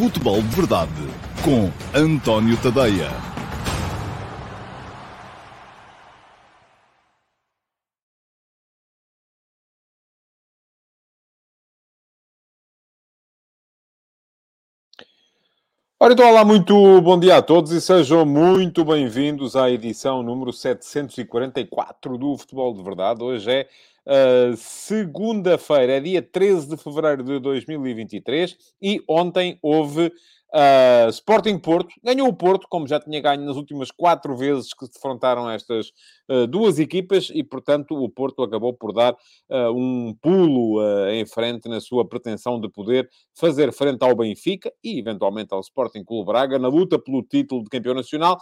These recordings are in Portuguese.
Futebol de Verdade com António Tadeia. Ora, então, olá, muito bom dia a todos e sejam muito bem-vindos à edição número 744 do Futebol de Verdade. Hoje é uh, segunda-feira, é dia 13 de fevereiro de 2023 e ontem houve Uh, Sporting Porto, ganhou o Porto, como já tinha ganho nas últimas quatro vezes que se defrontaram estas uh, duas equipas, e portanto o Porto acabou por dar uh, um pulo em frente na sua pretensão de poder fazer frente ao Benfica e eventualmente ao Sporting Clube Braga na luta pelo título de campeão nacional.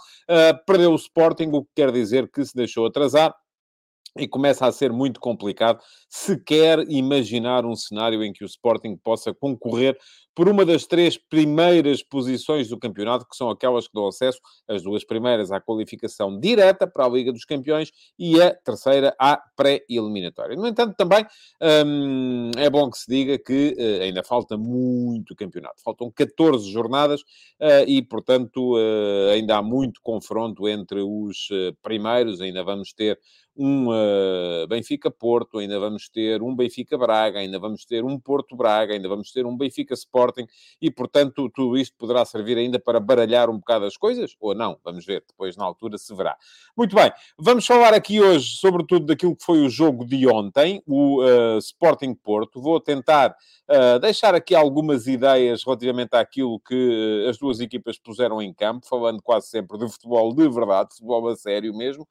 perdeu o Sporting, o que quer dizer que se deixou atrasar e começa a ser muito complicado se quer imaginar um cenário em que o Sporting possa concorrer por uma das três primeiras posições do campeonato, que são aquelas que dão acesso, as duas primeiras à qualificação direta para a Liga dos Campeões e a terceira à pré-eliminatória. No entanto, também hum, é bom que se diga que uh, ainda falta muito campeonato. Faltam 14 jornadas uh, e, portanto, uh, ainda há muito confronto entre os primeiros. Ainda vamos ter um uh, Benfica-Porto, ainda vamos ter um Benfica-Braga, ainda vamos ter um Porto-Braga, ainda vamos ter um Benfica-Sport Sporting e, portanto, tudo isto poderá servir ainda para baralhar um bocado as coisas, ou não, vamos ver, depois na altura se verá. Muito bem, vamos falar aqui hoje, sobretudo, daquilo que foi o jogo de ontem, o uh, Sporting Porto. Vou tentar uh, deixar aqui algumas ideias relativamente àquilo que as duas equipas puseram em campo, falando quase sempre de futebol de verdade, futebol a sério mesmo,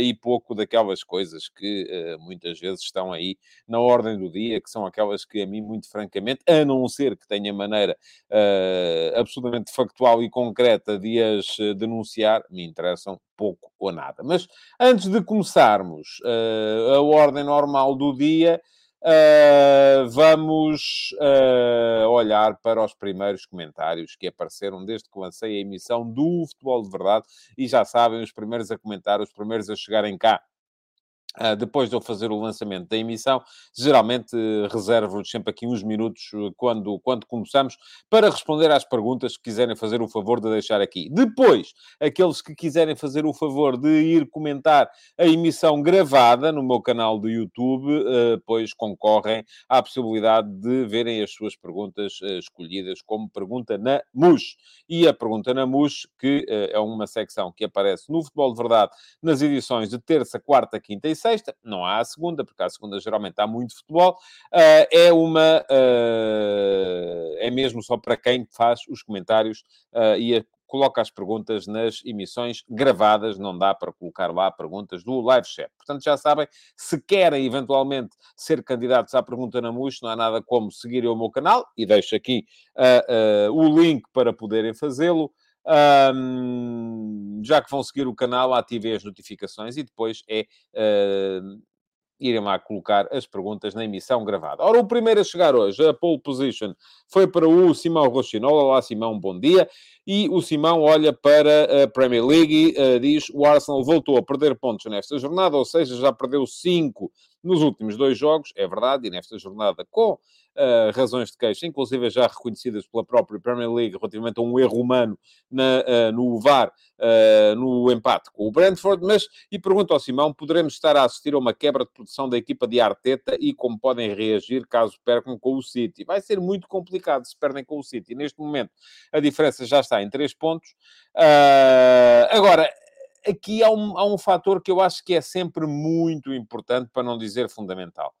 e pouco daquelas coisas que muitas vezes estão aí na ordem do dia, que são aquelas que a mim, muito francamente, a não ser que tenha maneira uh, absolutamente factual e concreta de as eh, denunciar, me interessam pouco ou nada. Mas antes de começarmos uh, a ordem normal do dia, Uh, vamos uh, olhar para os primeiros comentários que apareceram desde que lancei a emissão do Futebol de Verdade. E já sabem, os primeiros a comentar, os primeiros a chegarem cá Uh, depois de eu fazer o lançamento da emissão, geralmente uh, reservo sempre aqui uns minutos uh, quando, quando começamos para responder às perguntas que quiserem fazer o favor de deixar aqui. Depois, aqueles que quiserem fazer o favor de ir comentar a emissão gravada no meu canal do YouTube, uh, pois concorrem à possibilidade de verem as suas perguntas escolhidas como pergunta na MUS. E a pergunta na MUS, que é uma secção que aparece no Futebol de Verdade nas edições de terça, quarta, quinta e sexta, não há a segunda, porque a segunda geralmente há muito futebol, uh, é uma. Uh, é mesmo só para quem faz os comentários uh, e a, coloca as perguntas nas emissões gravadas, não dá para colocar lá perguntas do live chat. Portanto, já sabem, se querem eventualmente ser candidatos à pergunta na MUX, não há nada como seguir o meu canal, e deixo aqui o link para poderem fazê-lo. Um, já que vão seguir o canal, ativem as notificações e depois é uh, irem lá colocar as perguntas na emissão gravada. Ora, o primeiro a chegar hoje, a pole position, foi para o Simão Rochinola. Olá, Simão, bom dia. E o Simão olha para a Premier League e uh, diz o Arsenal voltou a perder pontos nesta jornada, ou seja, já perdeu 5 nos últimos dois jogos, é verdade, e nesta jornada com razões de queixa, inclusive já reconhecidas pela própria Premier League relativamente a um erro humano na, uh, no VAR, uh, no empate com o Brentford, mas, e pergunto ao Simão, poderemos estar a assistir a uma quebra de produção da equipa de Arteta e como podem reagir caso percam com o City? Vai ser muito complicado se perdem com o City. Neste momento, a diferença já está em 3 pontos. agora, aqui há um, há um fator que eu acho que é sempre muito importante, para não dizer fundamental,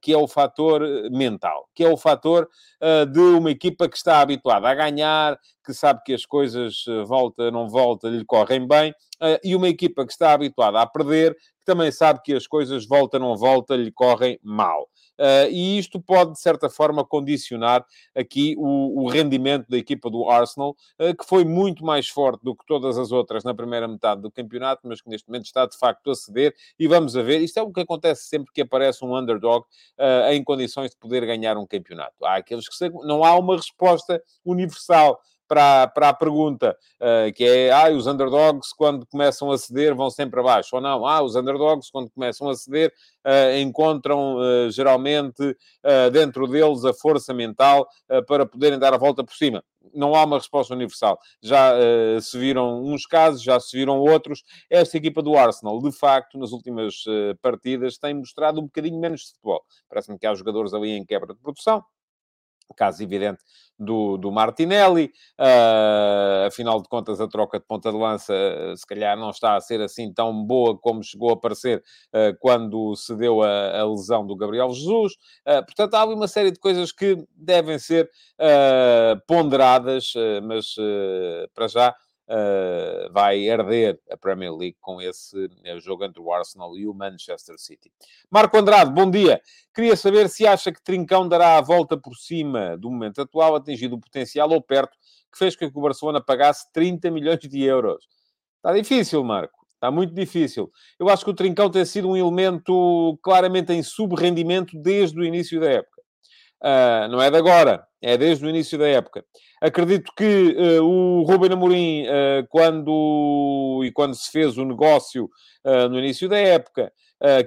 que é o fator mental, que é o fator uh, de uma equipa que está habituada a ganhar, que sabe que as coisas volta, não volta, lhe correm bem, e uma equipa que está habituada a perder, que também sabe que as coisas volta, não volta, lhe correm mal. Uh, e isto pode, de certa forma, condicionar aqui o, o rendimento da equipa do Arsenal, uh, que foi muito mais forte do que todas as outras na primeira metade do campeonato, mas que neste momento está de facto a ceder. E vamos a ver, isto é o que acontece sempre que aparece um underdog uh, em condições de poder ganhar um campeonato. Há aqueles que não há uma resposta universal para, para a pergunta, uh, que é, ah, os underdogs quando começam a ceder vão sempre abaixo, ou não, ah, os underdogs quando começam a ceder uh, encontram uh, geralmente dentro deles a força mental para poderem dar a volta por cima. não há uma resposta universal. Já se viram uns casos, já se viram outros. Esta equipa do Arsenal, de facto, nas últimas partidas, tem mostrado um bocadinho menos de futebol. Parece-me que há jogadores ali em quebra de produção. Caso evidente do, do Martinelli. Uh, afinal de contas, a troca de ponta de lança, uh, se calhar, não está a ser assim tão boa como chegou a parecer uh, quando se deu a, a, lesão do Gabriel Jesus. portanto, há ali uma série de coisas que devem ser ponderadas, mas para já uh, vai herder a Premier League com esse uh, jogo entre o Arsenal e o Manchester City. Marco Andrade, bom dia. Queria saber se acha que Trincão dará a volta por cima do momento atual, atingido o potencial ou perto, que fez com que o Barcelona pagasse 30 milhões de euros. Está difícil, Marco. Está muito difícil. Eu acho que o Trincão tem sido um elemento claramente em subrendimento desde o início da época. Uh, não é de agora, é desde o início da época. Acredito que uh, o Ruben Amorim, uh, quando, e quando se fez o negócio no início da época,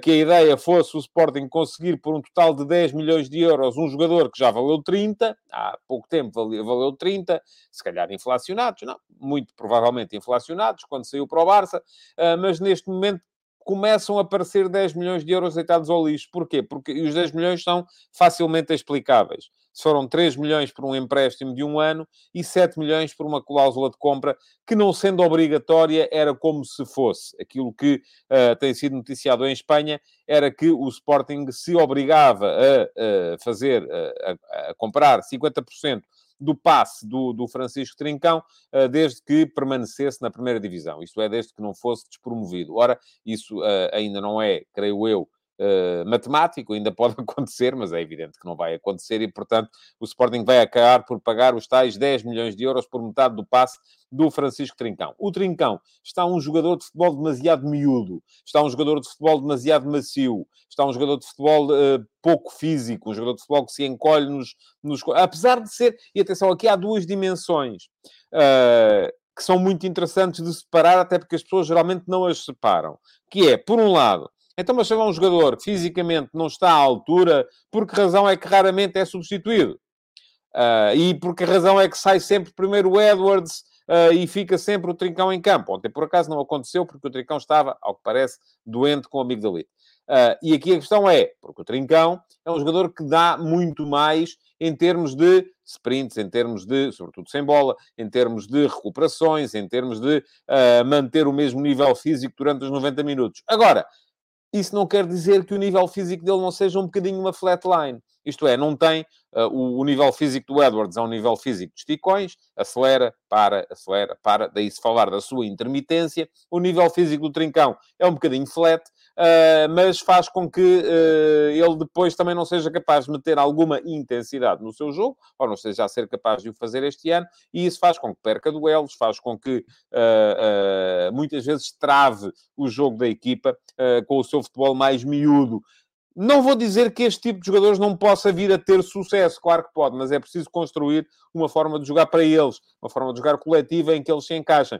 que a ideia fosse o Sporting conseguir por um total de 10 milhões de euros um jogador que já valeu 30, há pouco tempo valeu, valeu 30, se calhar inflacionados, não, muito provavelmente inflacionados, quando saiu para o Barça, mas neste momento começam a aparecer 10 milhões de euros deitados ao lixo. Porquê? Porque os 10 milhões são facilmente explicáveis. Foram 3 milhões por um empréstimo de um ano e 7 milhões por uma cláusula de compra que, não sendo obrigatória, era como se fosse. Aquilo que uh, tem sido noticiado em Espanha era que o Sporting se obrigava a, a fazer, a, a comprar 50% do passe do, do Francisco Trincão, uh, desde que permanecesse na primeira divisão. Isto é, desde que não fosse despromovido. Ora, isso uh, ainda não é, creio eu, Uh, matemático, ainda pode acontecer, mas é evidente que não vai acontecer e, portanto, o Sporting vai acabar por pagar os tais 10 milhões de euros por metade do passe do Francisco Trincão. O Trincão está um jogador de futebol demasiado miúdo, está um jogador de futebol demasiado macio, está um jogador de futebol uh, pouco físico, um jogador de futebol que se encolhe nos, nos... Apesar de ser... E atenção, aqui há duas dimensões. Uh, que são muito interessantes de separar, até porque as pessoas geralmente não as separam. Que é, por um lado, então, mas chega um jogador que fisicamente não está à altura, por que razão é que raramente é substituído? Uh, e por que razão é que sai sempre primeiro o Edwards uh, e fica sempre o Trincão em campo? Ontem, por acaso, não aconteceu, porque o Trincão estava, ao que parece, doente com a amigdalite. Uh, e aqui a questão é, porque o Trincão é um jogador que dá muito mais em termos de sprints, em termos de, sobretudo sem bola, em termos de recuperações, em termos de uh, manter o mesmo nível físico durante os 90 minutos. Agora, isso não quer dizer que o nível físico dele não seja um bocadinho uma flatline. Isto é, não tem uh, o, o, nível físico do Edwards, é um nível físico de esticões, acelera, para, acelera, para. Daí se falar da sua intermitência. O nível físico do Trincão é um bocadinho flat, mas faz com que uh, ele depois também não seja capaz de meter alguma intensidade no seu jogo, ou não seja a ser capaz de o fazer este ano, e isso faz com que perca duelos, faz com que muitas vezes trave o jogo da equipa com o seu futebol mais miúdo. Não vou dizer que este tipo de jogadores não possa vir a ter sucesso, claro que pode, mas é preciso construir uma forma de jogar para eles, uma forma de jogar coletiva em que eles se encaixem.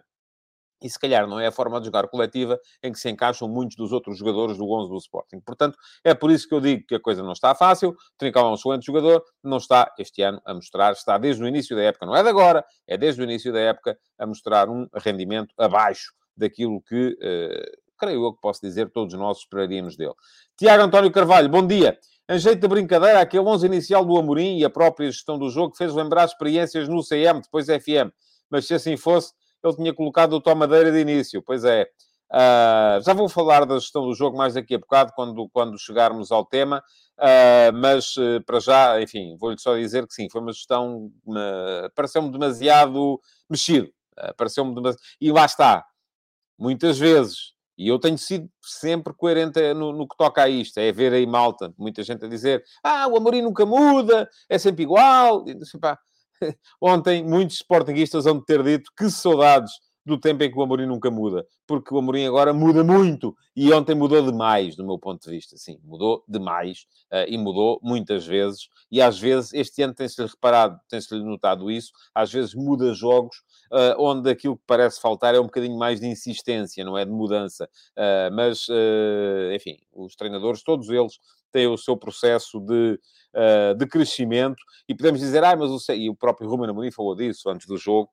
E se calhar não é a forma de jogar coletiva em que se encaixam muitos dos outros jogadores do 11 do Sporting. Portanto, é por isso que eu digo que a coisa não está fácil. Trincão é um excelente jogador, não está este ano a mostrar, está desde o início da época, não é de agora, é desde o início da época a mostrar um rendimento abaixo daquilo que uh, creio eu que posso dizer, todos nós esperaríamos dele. Tiago António Carvalho, bom dia. Em jeito de brincadeira, aquele 11 inicial do Amorim e a própria gestão do jogo fez lembrar experiências no CM, depois FM. Mas se assim fosse, ele tinha colocado o Tom Madeira de início. Pois é. Uh, já vou falar da gestão do jogo mais daqui a bocado, quando, quando chegarmos ao tema. Uh, mas uh, para já, enfim, vou-lhe só dizer que sim, foi uma gestão. pareceu-me demasiado mexido. pareceu-me demasiado... E lá está. Muitas vezes e eu tenho sido sempre coerente no, no, que toca a isto. É ver aí malta, muita gente a dizer ah, o Amorim nunca muda, é sempre igual. E, pá, ontem muitos sportinguistas vão ter dito que saudades do tempo em que o Amorim nunca muda. Porque o Amorim agora muda muito. E ontem mudou demais, do meu ponto de vista. Sim, mudou demais. Uh, e mudou muitas vezes. E às vezes, este ano tem-se-lhe reparado, tem-se-lhe notado isso. Às vezes muda jogos uh, onde aquilo que parece faltar é um bocadinho mais de insistência, não é de mudança. Uh, mas, enfim, os treinadores, todos eles, tem o seu processo de, uh, de crescimento, e podemos dizer, ah, mas o, e o próprio Ruben Amorim falou disso antes do jogo,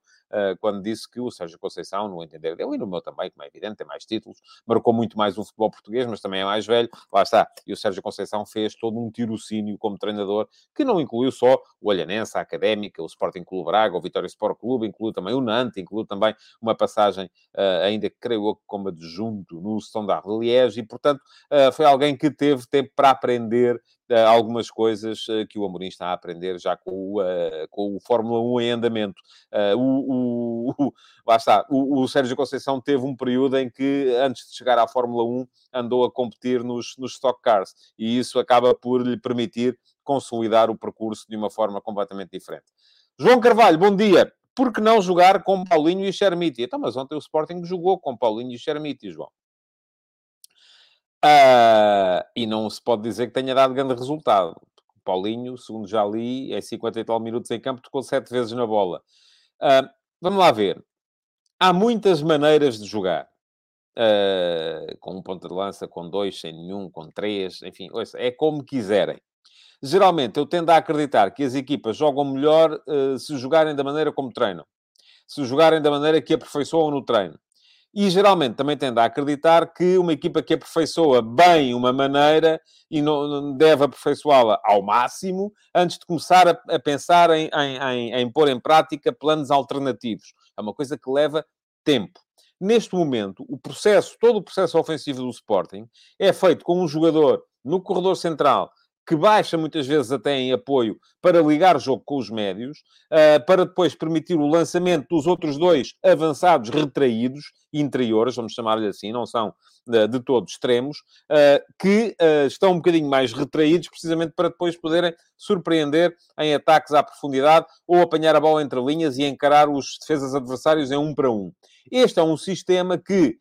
quando disse que o Sérgio Conceição, no entender dele, e no meu também, como é evidente, tem mais títulos, marcou muito mais o futebol português, mas também é mais velho, lá está. E o Sérgio Conceição fez todo um tirocínio como treinador, que não incluiu só o Olhanense, a Académica, o Sporting Clube Braga, o Vitória Sport Clube, incluiu também o Nantes, incluiu também uma passagem, uh, ainda creio eu, como adjunto no Standard de Liège, e, portanto, uh, foi alguém que teve tempo para aprender algumas coisas uh, que o Amorim está a aprender já com o, uh, com o Fórmula 1 em andamento. o, o, lá está, o, o, Sérgio Conceição teve um período em que, antes de chegar à Fórmula 1, andou a competir nos, nos Stock Cars, e isso acaba por lhe permitir consolidar o percurso de uma forma completamente diferente. João Carvalho, bom dia. Por que não jogar com Paulinho e Chermiti? Então, mas ontem o Sporting jogou com Paulinho e Chermiti, João. Uh, e não se pode dizer que tenha dado grande resultado. Paulinho, segundo já li, é 50 e tal minutos em campo, tocou sete vezes na bola. Uh, vamos lá ver. Há muitas maneiras de jogar. Uh, com um ponto de lança, com dois, sem nenhum, com três, enfim, é como quiserem. Geralmente, eu tendo a acreditar que as equipas jogam melhor se jogarem da maneira como treinam. Se jogarem da maneira que aperfeiçoam no treino. E geralmente também tende a acreditar que uma equipa que aperfeiçoa bem uma maneira e não, deve aperfeiçoá-la ao máximo antes de começar a, a pensar em, em, em, em pôr em prática planos alternativos. É uma coisa que leva tempo. Neste momento, o processo, todo o processo ofensivo do Sporting é feito com um jogador no corredor central que baixa muitas vezes até em apoio para ligar o jogo com os médios, uh, para depois permitir o lançamento dos outros dois avançados retraídos, interiores, vamos chamar-lhe assim, não são uh, de todos extremos, uh, que estão um bocadinho mais retraídos, precisamente para depois poderem surpreender em ataques à profundidade ou apanhar a bola entre linhas e encarar os defesas adversários em um para um. Este é um sistema que,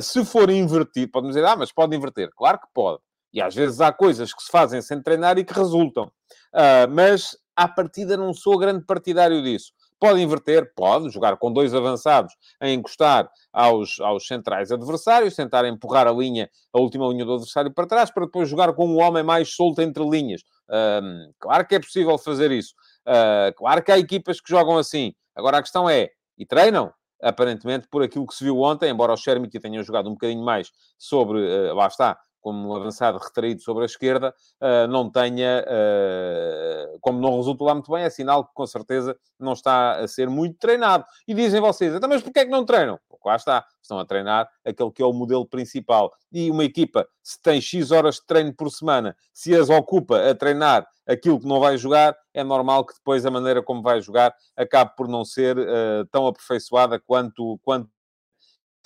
se for invertido, pode dizer, ah, mas pode inverter. Claro que pode. E às vezes há coisas que se fazem sem treinar e que resultam. Uh, mas, à partida, não sou grande partidário disso. Pode inverter, pode, jogar com dois avançados a encostar aos, aos centrais adversários, tentar empurrar a linha, a última linha do adversário para trás, para depois jogar com um homem mais solto entre linhas. Uh, claro que é possível fazer isso. Uh, claro que há equipas que jogam assim. Agora a questão é, e treinam? Aparentemente, por aquilo que se viu ontem, embora o Shermity tenha jogado um bocadinho mais sobre, uh, lá está, como avançado retraído sobre a esquerda, uh, não tenha, uh, como não resulta lá muito bem, é sinal que com certeza não está a ser muito treinado. E dizem vocês, então, mas porquê é que não treinam? Porque lá está, estão a treinar aquele que é o modelo principal. E uma equipa, se tem X horas de treino por semana, se as ocupa a treinar aquilo que não vai jogar, é normal que depois a maneira como vai jogar acabe por não ser uh, tão aperfeiçoada quanto, quanto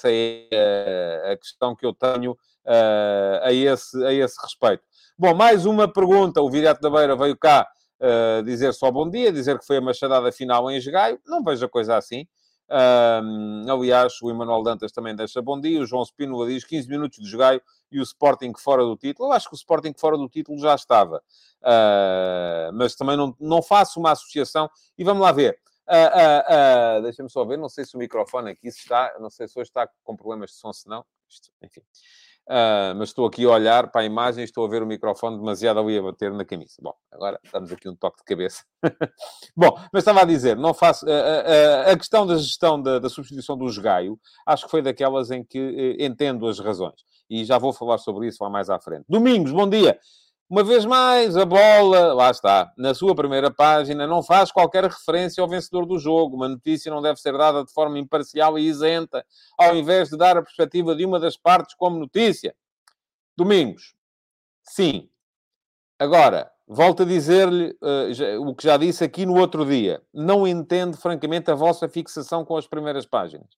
essa é a questão que eu tenho uh, a, esse, a esse respeito. Bom, mais uma pergunta. O Viriato da Beira veio cá uh, dizer só bom dia, dizer que foi a machadada final em Esgaio. Não vejo a coisa assim. Uh, aliás, o Emanuel Dantas também deixa bom dia. O João Spínola diz 15 minutos de Esgaio e o Sporting fora do título. Eu acho que o Sporting fora do título já estava. Uh, mas também não, não faço uma associação. E vamos lá ver. Uh, uh, Deixa-me só ver, não sei se o microfone aqui está, não sei se hoje está com problemas de som, se não. Isto, enfim. Uh, mas estou aqui a olhar para a imagem e estou a ver o microfone demasiado ali a bater na camisa. Bom, agora damos aqui um toque de cabeça. Bom, mas estava a dizer, não faço... Uh, uh, a questão da gestão da, da, substituição do Jogaio, acho que foi daquelas em que eh, entendo as razões. E já vou falar sobre isso lá mais à frente. Domingos, bom dia! Uma vez mais, a bola, lá está, na sua primeira página, não faz qualquer referência ao vencedor do jogo. Uma notícia não deve ser dada de forma imparcial e isenta, ao invés de dar a perspectiva de uma das partes como notícia. Domingos, sim. Agora, volto a dizer-lhe uh, o que já disse aqui no outro dia. Não entendo, francamente, a vossa fixação com as primeiras páginas.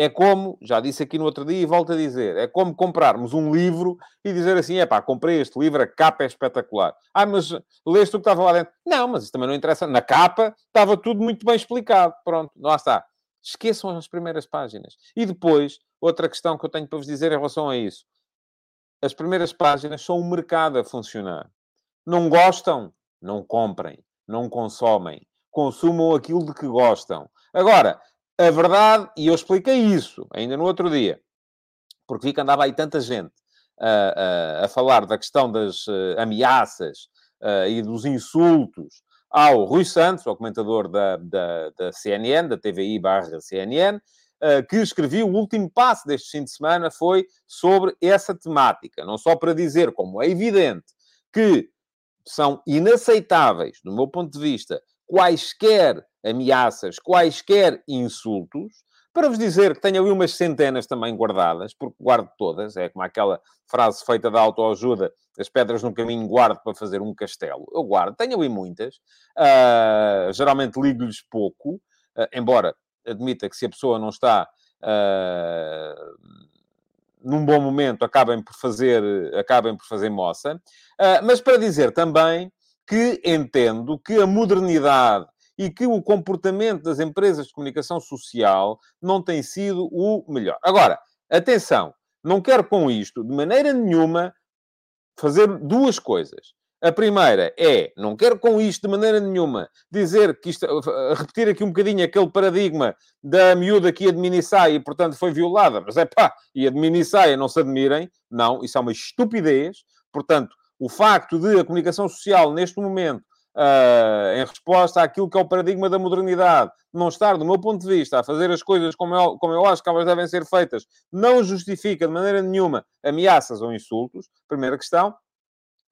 É como, já disse aqui no outro dia e volto a dizer, é como comprarmos um livro e dizer assim, é pá, comprei este livro, a capa é espetacular. Ah, mas leste o que estava lá dentro? Não, mas isso também não interessa. Na capa estava tudo muito bem explicado. Pronto, lá está. Esqueçam as primeiras páginas. E depois, outra questão que eu tenho para vos dizer em relação a isso. As primeiras páginas são o mercado a funcionar. Não gostam? Não comprem. Não consomem. Consumam aquilo de que gostam. Agora, a verdade, e eu expliquei isso ainda no outro dia, porque vi que andava aí tanta gente a, a, a falar da questão das ameaças e dos insultos ao Rui Santos, ao comentador da, da, da CNN, da TVI barra CNN, que escrevi o último passo deste fim de semana foi sobre essa temática. Não só para dizer, como é evidente, que são inaceitáveis, do meu ponto de vista, quaisquer ameaças, quaisquer insultos, para vos dizer que tenho ali umas centenas também guardadas, porque guardo todas, é como aquela frase feita da autoajuda, as pedras no caminho guardo para fazer um castelo. Eu guardo, tenho ali muitas, uh, geralmente ligo-lhes pouco, uh, embora admita que se a pessoa não está uh, num bom momento, acabem por fazer, acabem por fazer moça. mas para dizer também que entendo que a modernidade e que o comportamento das empresas de comunicação social não tem sido o melhor. Agora, atenção, não quero com isto, de maneira nenhuma, fazer duas coisas. A primeira é, não quero com isto de maneira nenhuma dizer que isto, repetir aqui um bocadinho aquele paradigma da miúda que minissaia e, portanto, foi violada, mas é pá, ia de minissaia, não se admirem. Não, isso é uma estupidez. Portanto, o facto de a comunicação social, neste momento, uh, em resposta àquilo que é o paradigma da modernidade, não estar, do meu ponto de vista, a fazer as coisas como eu, como eu acho que elas devem ser feitas, não justifica de maneira nenhuma ameaças ou insultos. Primeira questão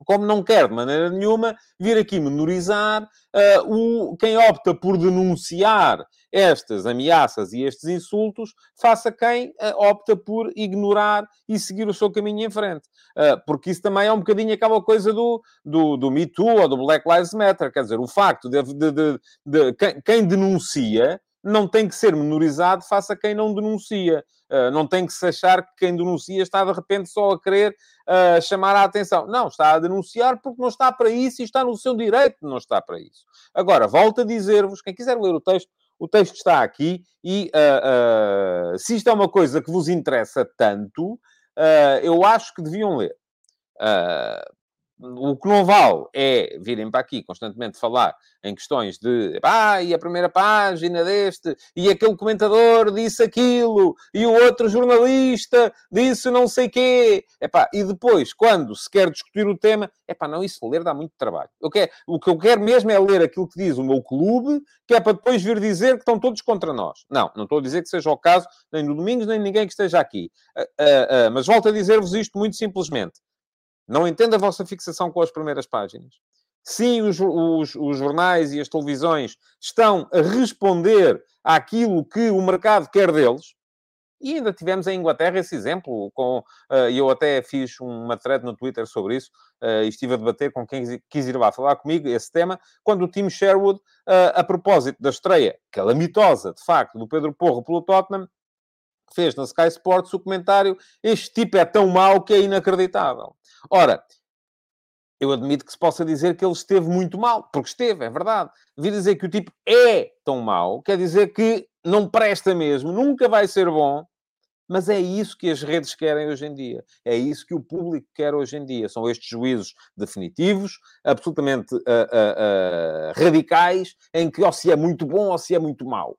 como não quer de maneira nenhuma vir aqui menorizar uh, o, quem opta por denunciar estas ameaças e estes insultos, faça quem uh, opta por ignorar e seguir o seu caminho em frente. Uh, porque isso também é um bocadinho aquela coisa do, do, do Me Too ou do Black Lives Matter. Quer dizer, o facto de, de, de, de quem, quem denuncia não tem que ser menorizado face a quem não denuncia. Uh, não tem que se achar que quem denuncia está de repente só a querer uh, chamar a atenção. Não, está a denunciar porque não está para isso e está no seu direito de não estar para isso. Agora, volto a dizer-vos, quem quiser ler o texto, o texto está aqui e uh, se isto é uma coisa que vos interessa tanto, eu acho que deviam ler. O que não vale é virem para aqui constantemente falar em questões de e a primeira página deste, e aquele comentador disse aquilo, e o outro jornalista disse não sei quê. Epá, e depois, quando se quer discutir o tema, epá, não, isso ler dá muito trabalho. Eu quero, o que eu quero mesmo é ler aquilo que diz o meu clube, que é para depois vir dizer que estão todos contra nós. Não, não estou a dizer que seja o caso, nem no Domingos, nem ninguém que esteja aqui. Uh, uh, uh, mas volto a dizer-vos isto muito simplesmente. Não entendo a vossa fixação com as primeiras páginas. Sim, os, os, os, jornais e as televisões estão a responder àquilo que o mercado quer deles. E ainda tivemos em Inglaterra esse exemplo, com, uh, eu até fiz uma thread no Twitter sobre isso, uh, e estive a debater com quem quis ir lá falar comigo esse tema, quando o Tim Sherwood, uh, a propósito da estreia calamitosa, de facto, do Pedro Porro pelo Tottenham, fez na Sky Sports o comentário: Este tipo é tão mau que é inacreditável. Ora, eu admito que se possa dizer que ele esteve muito mal, porque esteve, é verdade. Vir dizer que o tipo é tão mau, quer dizer que não presta mesmo, nunca vai ser bom, mas é isso que as redes querem hoje em dia. É isso que o público quer hoje em dia. São estes juízos definitivos, absolutamente uh, uh, uh, radicais, em que ou se é muito bom ou se é muito mau.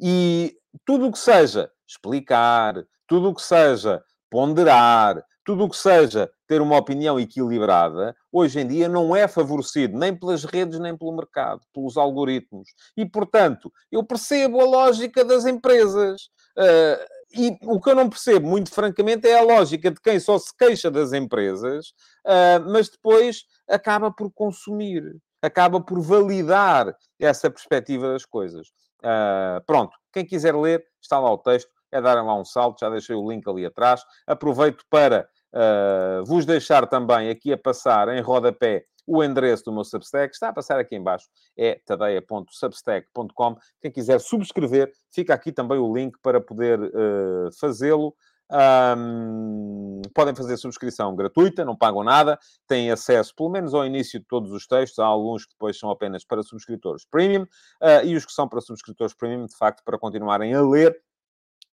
E tudo o que seja explicar, tudo o que seja ponderar, tudo o que seja ter uma opinião equilibrada, hoje em dia não é favorecido nem pelas redes, nem pelo mercado, pelos algoritmos. E, portanto, eu percebo a lógica das empresas. Uh, e o que eu não percebo, muito francamente, é a lógica de quem só se queixa das empresas, uh, mas depois acaba por consumir, acaba por validar essa perspectiva das coisas. Uh, pronto, quem quiser ler, está lá o texto, é dar lá um salto, já deixei o link ali atrás. Aproveito para uh, vos deixar também aqui a passar em rodapé o endereço do meu Substack, está a passar aqui embaixo, é tadeia.substack.com. Quem quiser subscrever, fica aqui também o link para poder uh, fazê-lo. Um, podem fazer subscrição gratuita, não pagam nada, têm acesso, pelo menos ao início de todos os textos. Há alguns que depois são apenas para subscritores premium, uh, e os que são para subscritores premium, de facto, para continuarem a ler,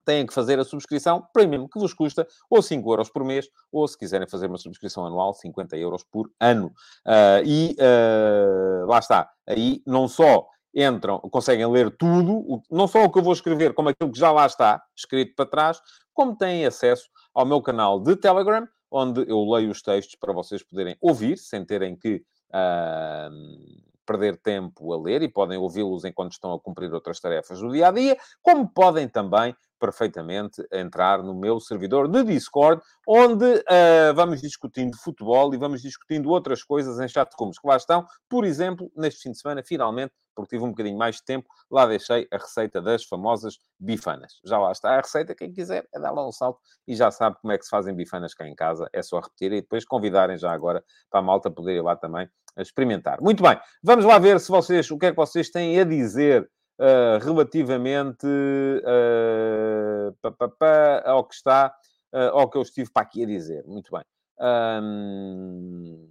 têm que fazer a subscrição premium, que vos custa ou 5 euros por mês, ou se quiserem fazer uma subscrição anual, 50 euros por ano. Uh, e uh, lá está. Aí não só entram, conseguem ler tudo, não só o que eu vou escrever, como aquilo que já lá está, escrito para trás, como têm acesso ao meu canal de Telegram, onde eu leio os textos para vocês poderem ouvir, sem terem que uh, perder tempo a ler, e podem ouvi-los enquanto estão a cumprir outras tarefas do dia a dia, como podem também perfeitamente entrar no meu servidor de Discord, onde uh, vamos discutindo futebol e vamos discutindo outras coisas em chat rooms que lá estão. Por exemplo, neste fim de semana, finalmente, porque tive um bocadinho mais de tempo, lá deixei a receita das famosas bifanas. Já lá está a receita, quem quiser é dar lá um salto e já sabe como é que se fazem bifanas cá em casa, é só repetir e depois convidarem já agora para a malta poder ir lá também experimentar. Muito bem, vamos lá ver se vocês, o que é que vocês têm a dizer uh, relativamente uh, pa, pa, pa, ao que está, uh, ao que eu estive para aqui a dizer. Muito bem. Um...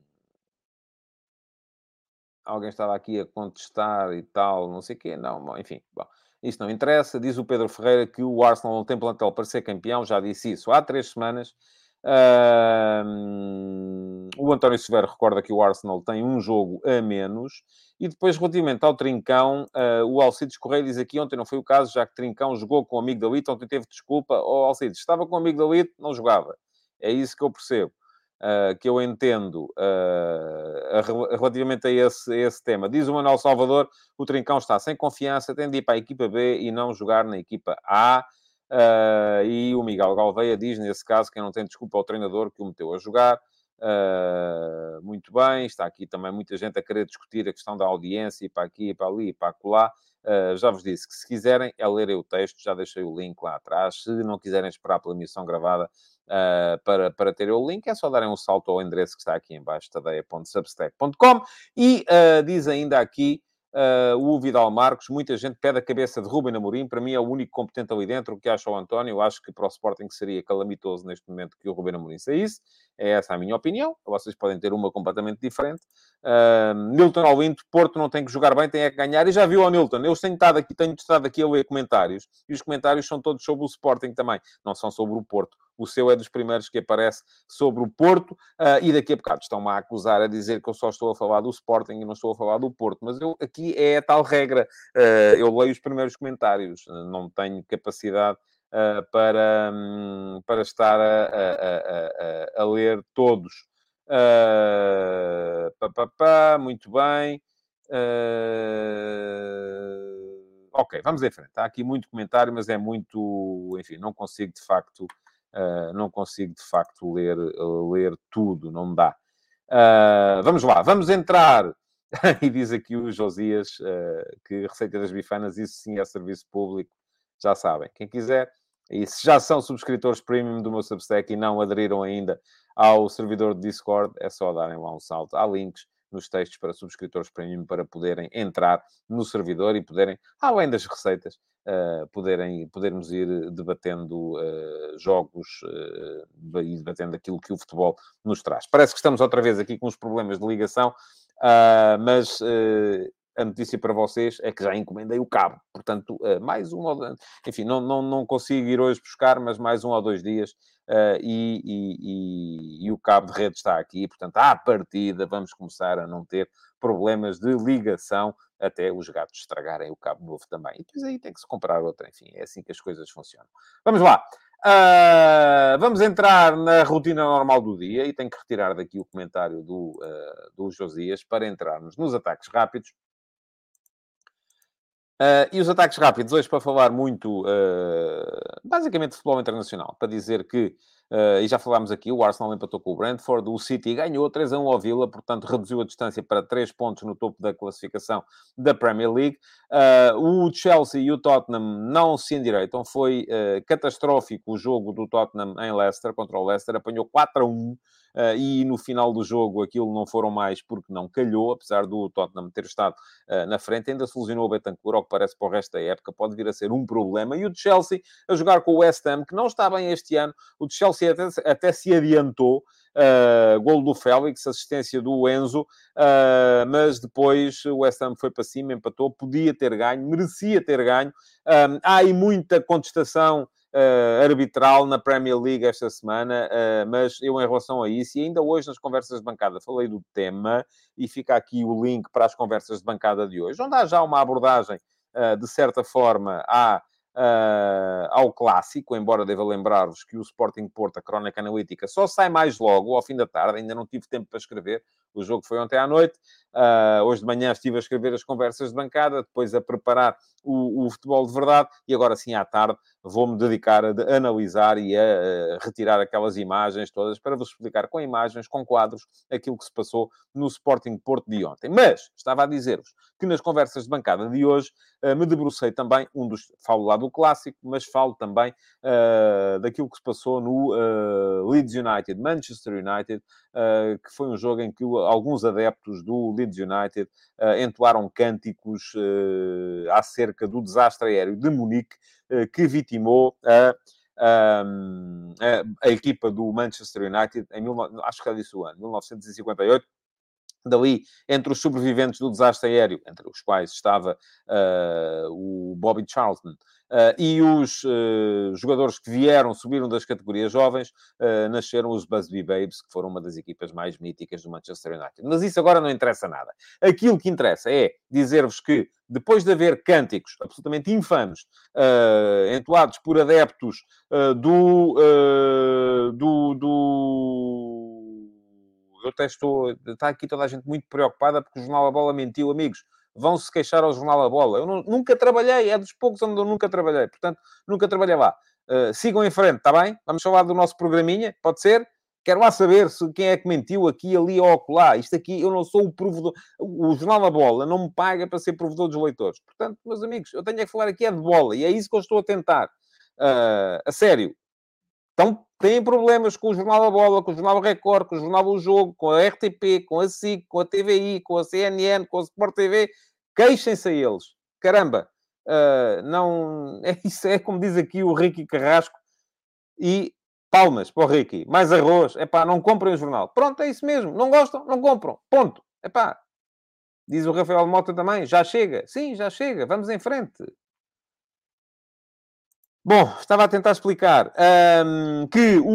Alguém estava aqui a contestar e tal, não sei o quê. Não, enfim, bom. Isso não interessa. Diz o Pedro Ferreira que o Arsenal não tem plantel para ser campeão. Já disse isso há três semanas. Uh, o António Severo recorda que o Arsenal tem um jogo a menos. E depois, relativamente ao Trincão, uh, o Alcides Correia diz aqui, ontem não foi o caso, já que Trincão jogou com o amigo da Lito, ontem teve desculpa. Ó oh, Alcides, estava com o amigo da Lito, não jogava. É isso que eu percebo. Uh, que eu entendo uh, relativamente a esse, a esse tema. Diz o Manuel Salvador, o Trincão está sem confiança, tem de ir para a equipa B e não jogar na equipa A. Uh, e o Miguel Galveia diz, nesse caso, que não tem desculpa ao treinador que o meteu a jogar. Uh, muito bem, está aqui também muita gente a querer discutir a questão da audiência e para aqui, e para ali, e para acolá. Uh, já vos disse que se quiserem é lerem o texto, já deixei o link lá atrás. Se não quiserem esperar pela emissão gravada uh, para, para terem o link, é só darem um salto ao endereço que está aqui em baixo, tadeia.substack.com. E diz ainda aqui Uh, o Vidal Marcos, muita gente pede a cabeça de Ruben Amorim, para mim é o único competente ali dentro, o que acha o António, eu acho que para o Sporting seria calamitoso neste momento que o Ruben Amorim saísse, é essa a minha opinião, vocês podem ter uma completamente diferente. Uh, Nilton Alvinto, Porto não tem que jogar bem, tem é que ganhar, e já viu o Nilton, eu tenho estado aqui, tenho estado aqui a ler comentários, e os comentários são todos sobre o Sporting também, não são sobre o Porto. O seu é dos primeiros que aparece sobre o Porto, uh, e daqui a bocado estão-me a acusar a dizer que eu só estou a falar do Sporting e não estou a falar do Porto, mas eu, aqui é a tal regra, uh, eu leio os primeiros comentários, não tenho capacidade para, um, para estar a, a, a, a ler todos. Uh, pá, pá, pá, muito bem. ok, vamos em frente. Há aqui muito comentário, mas é muito. Enfim, não consigo de facto Uh, não consigo, de facto, ler, ler tudo, não dá. Uh, vamos lá, vamos entrar. e diz aqui o Josias uh, que Receita das Bifanas, isso sim é serviço público, já sabem. Quem quiser, e se já são subscritores premium do meu Substack e não aderiram ainda ao servidor de Discord, é só darem lá um salto. Há links nos textos para subscritores premium para poderem entrar no servidor e poderem, além das receitas, uh, poderem, podermos ir debatendo uh, jogos uh, e debatendo aquilo que o futebol nos traz. Parece que estamos outra vez aqui com os problemas de ligação, mas a notícia para vocês é que já encomendei o cabo. Portanto, mais um ou... Enfim, não, não, não consigo ir hoje buscar, mas mais um ou dois dias Uh, e, e, e, o cabo de rede está aqui, portanto, à partida vamos começar a não ter problemas de ligação até os gatos estragarem o cabo novo também. E depois aí tem que se comprar outra, enfim, é assim que as coisas funcionam. Vamos lá. Uh, vamos entrar na rotina normal do dia e tenho que retirar daqui o comentário do, uh, do Josias para entrarmos nos ataques rápidos. Uh, e os ataques rápidos, hoje para falar muito, uh, basicamente, de futebol internacional, para dizer que, uh, e já falámos aqui, o Arsenal empatou com o Brentford, o City ganhou 3 a 1 ao Villa, portanto reduziu a distância para 3 pontos no topo da classificação da Premier League. o Chelsea e o Tottenham não se endireitam, foi catastrófico o jogo do Tottenham em Leicester, contra o Leicester, apanhou 4 a 1 uh, e no final do jogo aquilo não foram mais porque não calhou, apesar do Tottenham ter estado uh, na frente, ainda solucionou o Betancourt, ao que parece para o resto da época, pode vir a ser um problema. E o Chelsea a jogar com o West Ham, que não está bem este ano, o Chelsea até, até se adiantou, Uh, do Félix, assistência do Enzo, uh, mas depois o West Ham foi para cima, empatou, podia ter ganho, merecia ter ganho. Uh, há aí muita contestação uh, arbitral na Premier League esta semana, uh, mas eu, em relação a isso, e ainda hoje nas conversas de bancada falei do tema, e fica aqui o link para as conversas de bancada de hoje, onde há já uma abordagem, uh, de certa forma, à uh, ao clássico, embora deva lembrar-vos que o Sporting Porto, a crónica analítica, só sai mais logo, ao fim da tarde, ainda não tive tempo para escrever, o jogo foi ontem à noite, uh, hoje de manhã estive a escrever as conversas de bancada, depois a preparar o, o futebol de verdade, e agora sim à tarde vou-me dedicar a analisar e a, a retirar aquelas imagens todas para vos explicar com imagens, com quadros, aquilo que se passou no Sporting Porto de ontem. Mas, estava a dizer-vos que nas conversas de bancada de hoje uh, me debrucei também, um dos, falo lá do clássico, mas falo também uh, daquilo que se passou no Leeds United, Manchester United, que foi um jogo em que alguns adeptos do Leeds United entoaram cânticos acerca do desastre aéreo de Munique, que vitimou a a, a, equipa do Manchester United em, acho que já disse o ano, 1958, dali, entre os sobreviventes do desastre aéreo, entre os quais estava uh, o Bobby Charlton, uh, e os uh, jogadores que vieram, subiram das categorias jovens, nasceram os Busby Babes, que foram uma das equipas mais míticas do Manchester United. Mas isso agora não interessa nada. Aquilo que interessa é dizer-vos que, depois de haver cânticos absolutamente infames, entoados por adeptos do, do, do eu até estou. Está aqui toda a gente muito preocupada porque o Jornal A Bola mentiu, amigos. Vão-se queixar ao Jornal A Bola. Eu não, nunca trabalhei, é dos poucos onde eu nunca trabalhei. Portanto, nunca trabalhei lá. Uh, sigam em frente, está bem? Vamos falar do nosso programinha, pode ser? Quero lá saber se quem é que mentiu aqui, ali ou acolá. Isto aqui, eu não sou o provedor. O Jornal da Bola não me paga para ser provedor dos leitores. Portanto, meus amigos, eu tenho é que falar aqui é de bola. E é isso que eu estou a tentar. Uh, a sério. Então, têm problemas com o Jornal da Bola, com o Jornal Record, com o Jornal do Jogo, com a RTP, com a SIC, com a TVI, com a CNN, com a Sport TV, queixem-se a eles. Caramba, uh, não... É isso é como diz aqui o Ricky Carrasco e palmas para o Ricky. Mais arroz. É pá, não comprem o jornal. Pronto, é isso mesmo. Não gostam? Não compram. Ponto. É pá. Diz o Rafael Mota também. Já chega. Sim, já chega. Vamos em frente. Bom, estava a tentar explicar um, que o,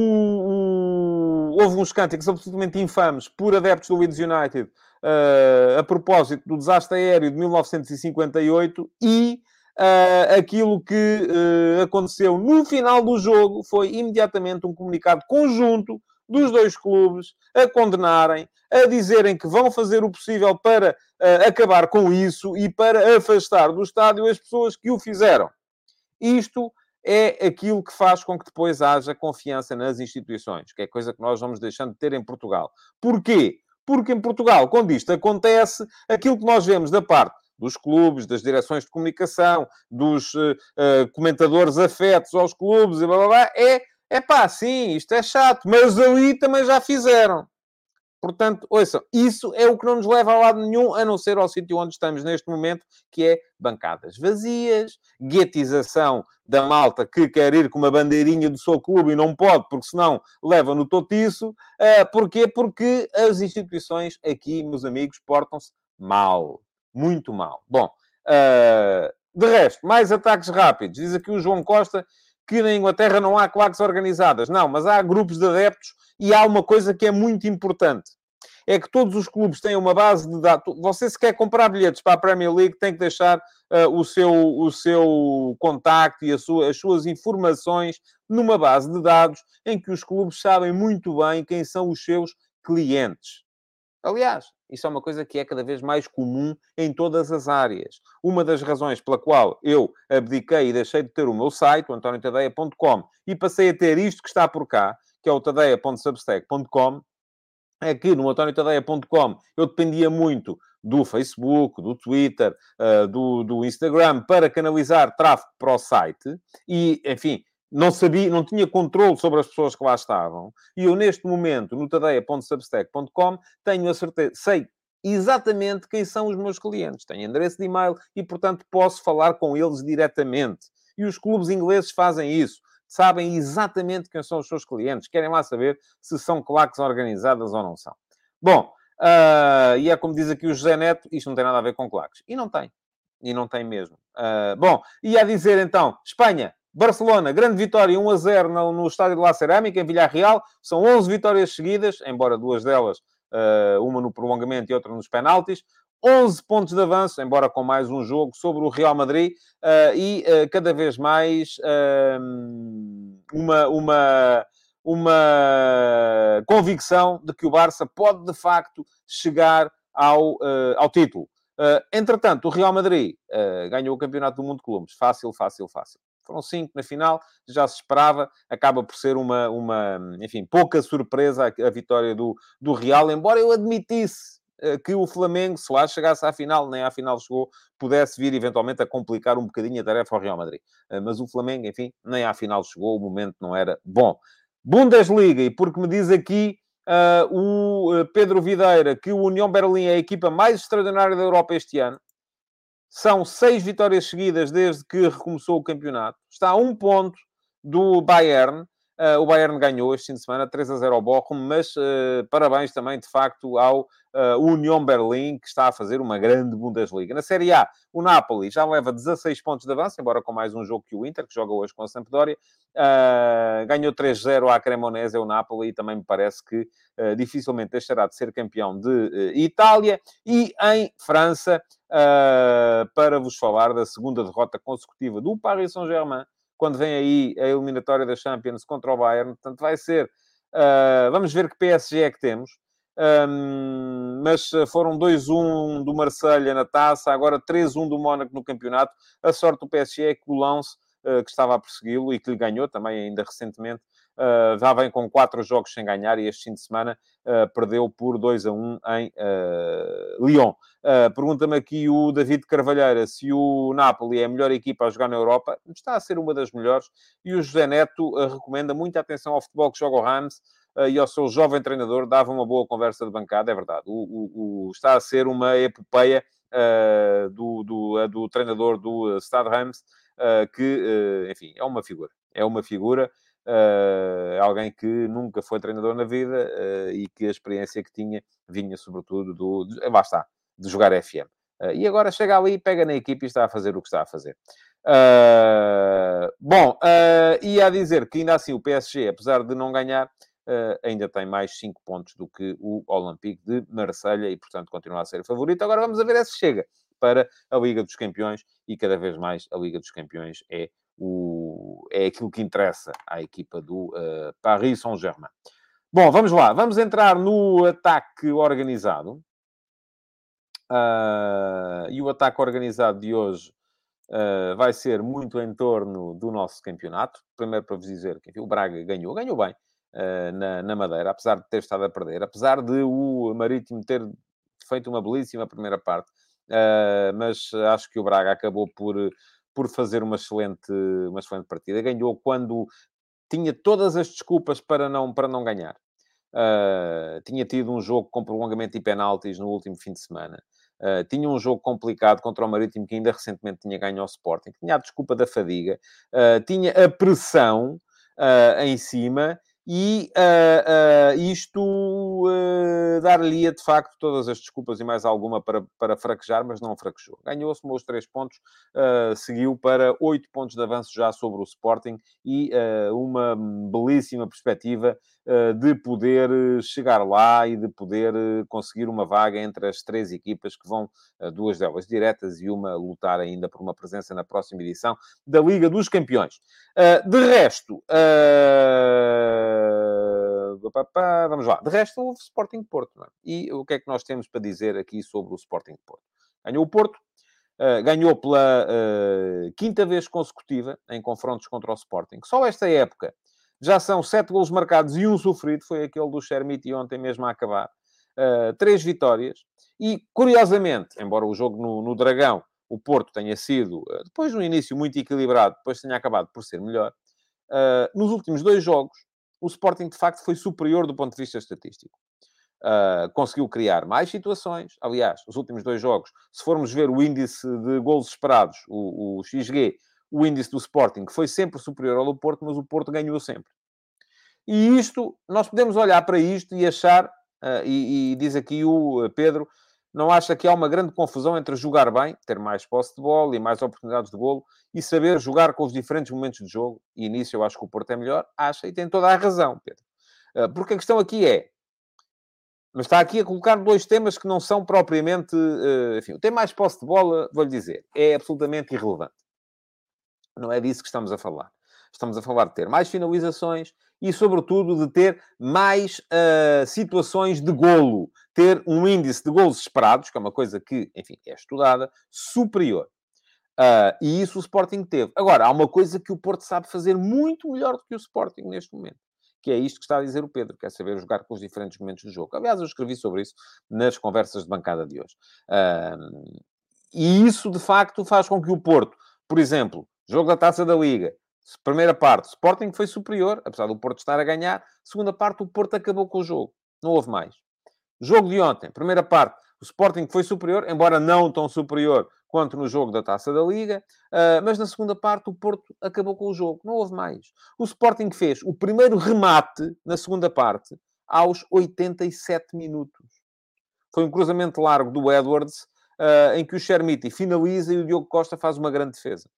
o, houve uns cânticos absolutamente infames por adeptos do Leeds United uh, a propósito do desastre aéreo de 1958 e uh, aquilo que uh, aconteceu no final do jogo foi imediatamente um comunicado conjunto dos dois clubes a condenarem, a dizerem que vão fazer o possível para acabar com isso e para afastar do estádio as pessoas que o fizeram. Isto é aquilo que faz com que depois haja confiança nas instituições, que é coisa que nós vamos deixando de ter em Portugal. Porquê? Porque em Portugal, quando isto acontece, aquilo que nós vemos da parte dos clubes, das direções de comunicação, dos uh, comentadores afetos aos clubes e blá blá blá, é, é pá, sim, isto é chato, mas ali também já fizeram. Portanto, ouçam, isso é o que não nos leva a lado nenhum, a não ser ao sítio onde estamos neste momento, que é bancadas vazias, guetização da malta que quer ir com uma bandeirinha do seu clube e não pode, porque senão leva no totiço. Uh, porquê? Porque as instituições aqui, meus amigos, portam-se mal. Muito mal. Bom, uh, de resto, mais ataques rápidos. Diz aqui o João Costa que na Inglaterra não há claques organizadas. Não, mas há grupos de adeptos e há uma coisa que é muito importante. É que todos os clubes têm uma base de dados. Você, se quer comprar bilhetes para a Premier League, tem que deixar uh, o, seu, o seu contacto e sua, as suas informações numa base de dados em que os clubes sabem muito bem quem são os seus clientes. Aliás, isso é uma coisa que é cada vez mais comum em todas as áreas. Uma das razões pela qual eu abdiquei e deixei de ter o meu site, o antoniotadeia.com, e passei a ter isto que está por cá, que é o tadeia.substack.com, é que no antoniotadeia.com eu dependia muito do Facebook, do Twitter, uh, do, do Instagram para canalizar tráfego para o site e, enfim, não sabia, não tinha controle sobre as pessoas que lá estavam. E eu, neste momento, no tadeia.substack.com, tenho a certeza, sei exatamente quem são os meus clientes. Tenho endereço de e-mail e, portanto, posso falar com eles diretamente. E os clubes ingleses fazem isso. Sabem exatamente quem são os seus clientes. Querem lá saber se são claques organizadas ou não são. Bom, uh, e é como diz aqui o José Neto, isto não tem nada a ver com claques. E não tem. E não tem mesmo. Uh, bom, e a dizer então, Espanha, Barcelona, grande vitória, 1 a 0 no, no estádio de La Cerâmica, em Villarreal. São 11 vitórias seguidas, embora duas delas, uh, uma no prolongamento e outra nos penaltis. 11 pontos de avanço, embora com mais um jogo, sobre o Real Madrid e cada vez mais uma, uma, uma convicção de que o Barça pode, de facto, chegar ao, ao título. entretanto, o Real Madrid ganhou o Campeonato do Mundo de Clubes. Fácil, fácil, fácil. Foram cinco na final, já se esperava. Acaba por ser uma, uma enfim, pouca surpresa a, a vitória do, do Real, embora eu admitisse eh, que o Flamengo, se lá chegasse à final, nem à final chegou, pudesse vir eventualmente a complicar um bocadinho a tarefa ao Real Madrid. Eh, mas o Flamengo, enfim, nem à final chegou, o momento não era bom. Bundesliga, e porque me diz aqui uh, o Pedro Videira que o União Berlim é a equipa mais extraordinária da Europa este ano, são seis vitórias seguidas desde que recomeçou o campeonato. Está a um ponto do Bayern. Uh, o Bayern ganhou este fim de semana 3 a 0 ao Bochum, mas uh, parabéns também, de facto, ao uh, Union Berlim, que está a fazer uma grande Bundesliga. Na Série A, o Napoli já leva 16 pontos de avanço, embora com mais um jogo que o Inter, que joga hoje com a Sampdoria. Ganhou 3-0 à Cremonese, o Napoli, e também me parece que dificilmente deixará de ser campeão de Itália. E em França, para vos falar da segunda derrota consecutiva do Paris Saint-Germain, quando vem aí a eliminatória da Champions contra o Bayern. Portanto, vai ser... vamos ver que PSG é que temos. Um, mas foram 2-1 do Marselha na taça, agora 3-1 do Mónaco no campeonato. A sorte do PSG é que o Lance, uh, que estava a persegui-lo e que lhe ganhou também ainda recentemente, uh, já vem com quatro jogos sem ganhar e este fim de semana uh, perdeu por 2 a 1 em uh, Lyon. Pergunta-me aqui o David Carvalheira se o Napoli é a melhor equipa a jogar na Europa. Está a ser uma das melhores. E o José Neto recomenda muita atenção ao futebol que joga o Rams uh, e ao seu jovem treinador dava uma boa conversa de bancada, é verdade. O, o, o está a ser uma epopeia uh, do, do, do, treinador do Stade Reims, que, enfim, é uma figura. É uma figura, alguém que nunca foi treinador na vida e que a experiência que tinha vinha sobretudo do... De, lá está, de jogar FM. e agora chega ali, pega na equipe e está a fazer o que está a fazer. Bom, e a dizer que ainda assim o PSG, apesar de não ganhar, uh, ainda tem mais 5 pontos do que o Olympique de Marselha e, portanto, continua a ser o favorito. Agora vamos a ver se chega para a Liga dos Campeões e cada vez mais a Liga dos Campeões é, o, é aquilo que interessa à equipa do uh, Paris Saint-Germain. Bom, vamos lá. Vamos entrar no ataque organizado. Uh, e o ataque organizado de hoje uh, vai ser muito em torno do nosso campeonato. Primeiro para vos dizer que enfim, o Braga ganhou, ganhou bem, uh, na, na Madeira, apesar de ter estado a perder, apesar de o Marítimo ter feito uma belíssima primeira parte, uh, mas acho que o Braga acabou por, por fazer uma excelente, uma excelente partida. Ganhou quando tinha todas as desculpas para não, para não ganhar. Uh, tinha tido um jogo com prolongamento e penaltis no último fim de semana. Uh, tinha um jogo complicado contra o Marítimo que ainda recentemente tinha ganho ao Sporting. Tinha a desculpa da fadiga. Uh, tinha a pressão em cima e uh, uh, isto uh, dar-lhe-ia, de facto, todas as desculpas e mais alguma para, para fraquejar, mas não fraquejou. Ganhou, somou os três pontos, seguiu para oito pontos de avanço já sobre o Sporting e uma belíssima perspectiva de poder chegar lá e de poder conseguir uma vaga entre as três equipas que vão, duas delas diretas e uma lutar ainda por uma presença na próxima edição da Liga dos Campeões. de resto, vamos lá. De resto, houve Sporting Porto. É? E o que é que nós temos para dizer aqui sobre o Sporting Porto? Ganhou o Porto, uh, ganhou pela uh, quinta vez consecutiva em confrontos contra o Sporting. Só esta época já são sete golos marcados e um sofrido, foi aquele do Shermiti ontem mesmo a acabar. Uh, três vitórias. E, curiosamente, embora o jogo no, no Dragão, o Porto tenha sido, depois de um início muito equilibrado, depois tenha acabado por ser melhor, nos últimos dois jogos, o Sporting de facto foi superior do ponto de vista estatístico. Uh, conseguiu criar mais situações. Aliás, os últimos dois jogos, se formos ver o índice de gols esperados, o, o XG, o índice do Sporting foi sempre superior ao do Porto, mas o Porto ganhou sempre. E isto, nós podemos olhar para isto e achar, uh, e, e, diz aqui o Pedro, não acha que há uma grande confusão entre jogar bem, ter mais posse de bola e mais oportunidades de golo, e saber jogar com os diferentes momentos de jogo? E nisso eu acho que o Porto é melhor. Acha, e tem toda a razão, Pedro. Ah, porque a questão aqui é, mas está aqui a colocar dois temas que não são propriamente. Uh, enfim, o tema mais posse de bola, vou-lhe dizer, é absolutamente irrelevante. Não é disso que estamos a falar. Estamos a falar de ter mais finalizações e, sobretudo, de ter mais uh, situações de golo. Ter um índice de golos esperados, que é uma coisa que, enfim, é estudada, superior. Uh, e isso o Sporting teve. Agora, há uma coisa que o Porto sabe fazer muito melhor do que o Sporting neste momento que é isto que está a dizer o Pedro, quer saber jogar com os diferentes momentos do jogo. Aliás, eu escrevi sobre isso nas conversas de bancada de hoje. Uh, e isso, de facto, faz com que o Porto, por exemplo, jogo da Taça da Liga, primeira parte, Sporting foi superior, apesar do Porto estar a ganhar. Segunda parte, o Porto acabou com o jogo. Não houve mais. Jogo de ontem, primeira parte, o Sporting foi superior, embora não tão superior quanto no jogo da Taça da Liga, uh, mas na segunda parte o Porto acabou com o jogo, não houve mais. O Sporting fez o primeiro remate na segunda parte aos 87 minutos. Foi um cruzamento largo do Edwards, uh, em que o Chermiti finaliza e o Diogo Costa faz uma grande defesa.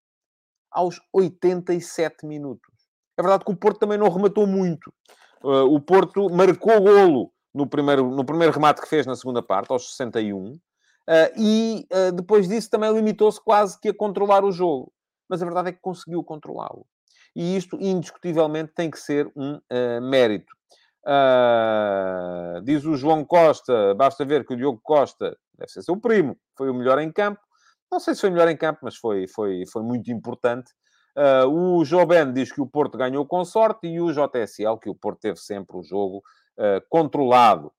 Aos 87 minutos. É verdade que o Porto também não rematou muito. Uh, o Porto marcou golo no primeiro, no primeiro remate que fez na segunda parte, aos 61. Uh, e uh, depois disso também limitou-se quase que a controlar o jogo. Mas a verdade é que conseguiu controlá-lo. E isto, indiscutivelmente, tem que ser um uh, mérito. diz o João Costa, basta ver que o Diogo Costa, deve ser seu primo, foi o melhor em campo. Não sei se foi melhor em campo, mas foi, foi, foi muito importante. o Joben diz que o Porto ganhou com sorte e o JSL que o Porto teve sempre o jogo controlado.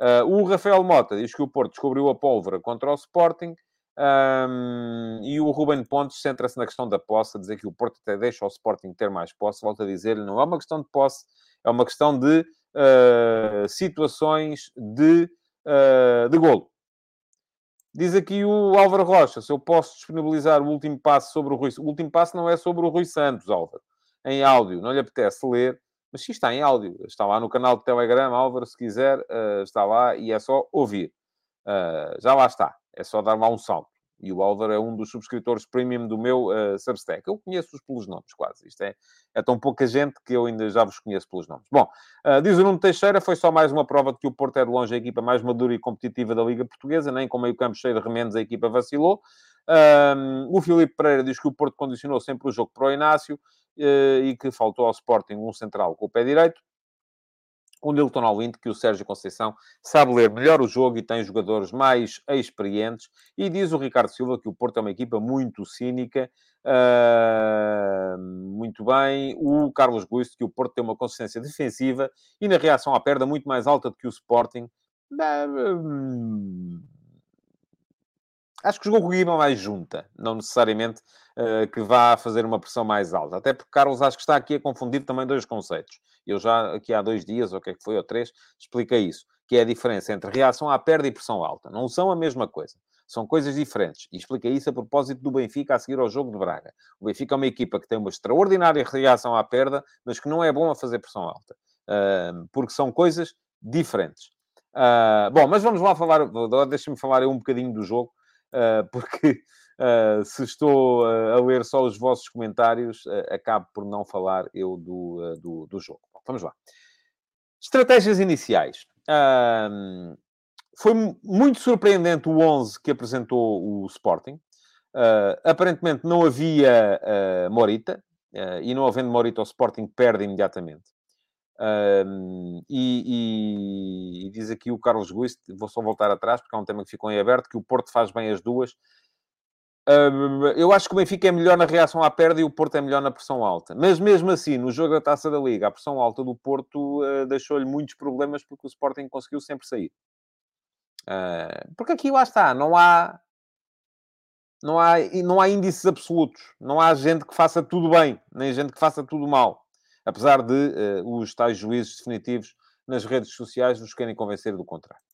Uh, o Rafael Mota diz que o Porto descobriu a pólvora contra o Sporting. Um, e o Ruben Pontes centra-se na questão da posse, a dizer que o Porto até deixa o Sporting ter mais posse. Volto a dizer-lhe, não é uma questão de posse, é uma questão de uh, situações de, uh, de golo. Diz aqui o Álvaro Rocha, se eu posso disponibilizar o último passo sobre o Rui... O último passo não é sobre o Rui Santos, Álvaro. Em áudio, não lhe apetece ler. Mas sim, está em áudio. Está lá no canal do Telegram, Álvaro, se quiser, uh, está lá e é só ouvir. Uh, já lá está. É só dar lá um salto. E o Álvaro é um dos subscritores premium do meu uh, Substack. Eu conheço-os pelos nomes, quase. Isto é, é tão pouca gente que eu ainda já vos conheço pelos nomes. Bom, uh, diz o Nuno Teixeira, foi só mais uma prova de que o Porto é de longe a equipa mais madura e competitiva da Liga Portuguesa. Nem com meio campo cheio de remendos a equipa vacilou. o Filipe Pereira diz que o Porto condicionou sempre o jogo para o Inácio. Eh, e que faltou ao Sporting um central com o pé direito. O Nilton Alwint, que o Sérgio Conceição sabe ler melhor o jogo e tem jogadores mais experientes. E diz o Ricardo Silva que o Porto é uma equipa muito cínica. Uh, muito bem. O Carlos Guisto, que o Porto tem uma consistência defensiva e na reação à perda muito mais alta do que o Sporting. Uh, acho que jogou com a equipa mais junta, não necessariamente que vá fazer uma pressão mais alta. Até porque Carlos acho que está aqui a confundir também dois conceitos. Eu já aqui há dois dias, ou o que é que foi, ou três, expliquei isso, que é a diferença entre reação à perda e pressão alta. Não são a mesma coisa. São coisas diferentes. E expliquei isso a propósito do Benfica a seguir ao jogo de Braga. O Benfica é uma equipa que tem uma extraordinária reação à perda, mas que não é bom a fazer pressão alta. Uh, porque são coisas diferentes. Uh, bom, mas vamos lá falar, deixa-me falar um bocadinho do jogo, uh, porque Uh, se estou uh, a ler só os vossos comentários, uh, acabo por não falar eu do, do, do, jogo. Bom, vamos lá. Estratégias iniciais. foi muito surpreendente o 11 que apresentou o Sporting. aparentemente não havia Morita, e não havendo Morita, o Sporting perde imediatamente. e, e, e, diz aqui o Carlos Guist, vou só voltar atrás, porque é um tema que ficou em aberto, que o Porto faz bem as duas, eu acho que o Benfica é melhor na reação à perda e o Porto é melhor na pressão alta. Mas mesmo assim, no jogo da Taça da Liga, a pressão alta do Porto uh, deixou-lhe muitos problemas porque o Sporting conseguiu sempre sair. Uh, porque aqui lá está, não há, não há, não há índices absolutos. Não há gente que faça tudo bem, nem gente que faça tudo mal. Apesar de uh, os tais juízes definitivos nas redes sociais nos querem convencer do contrário.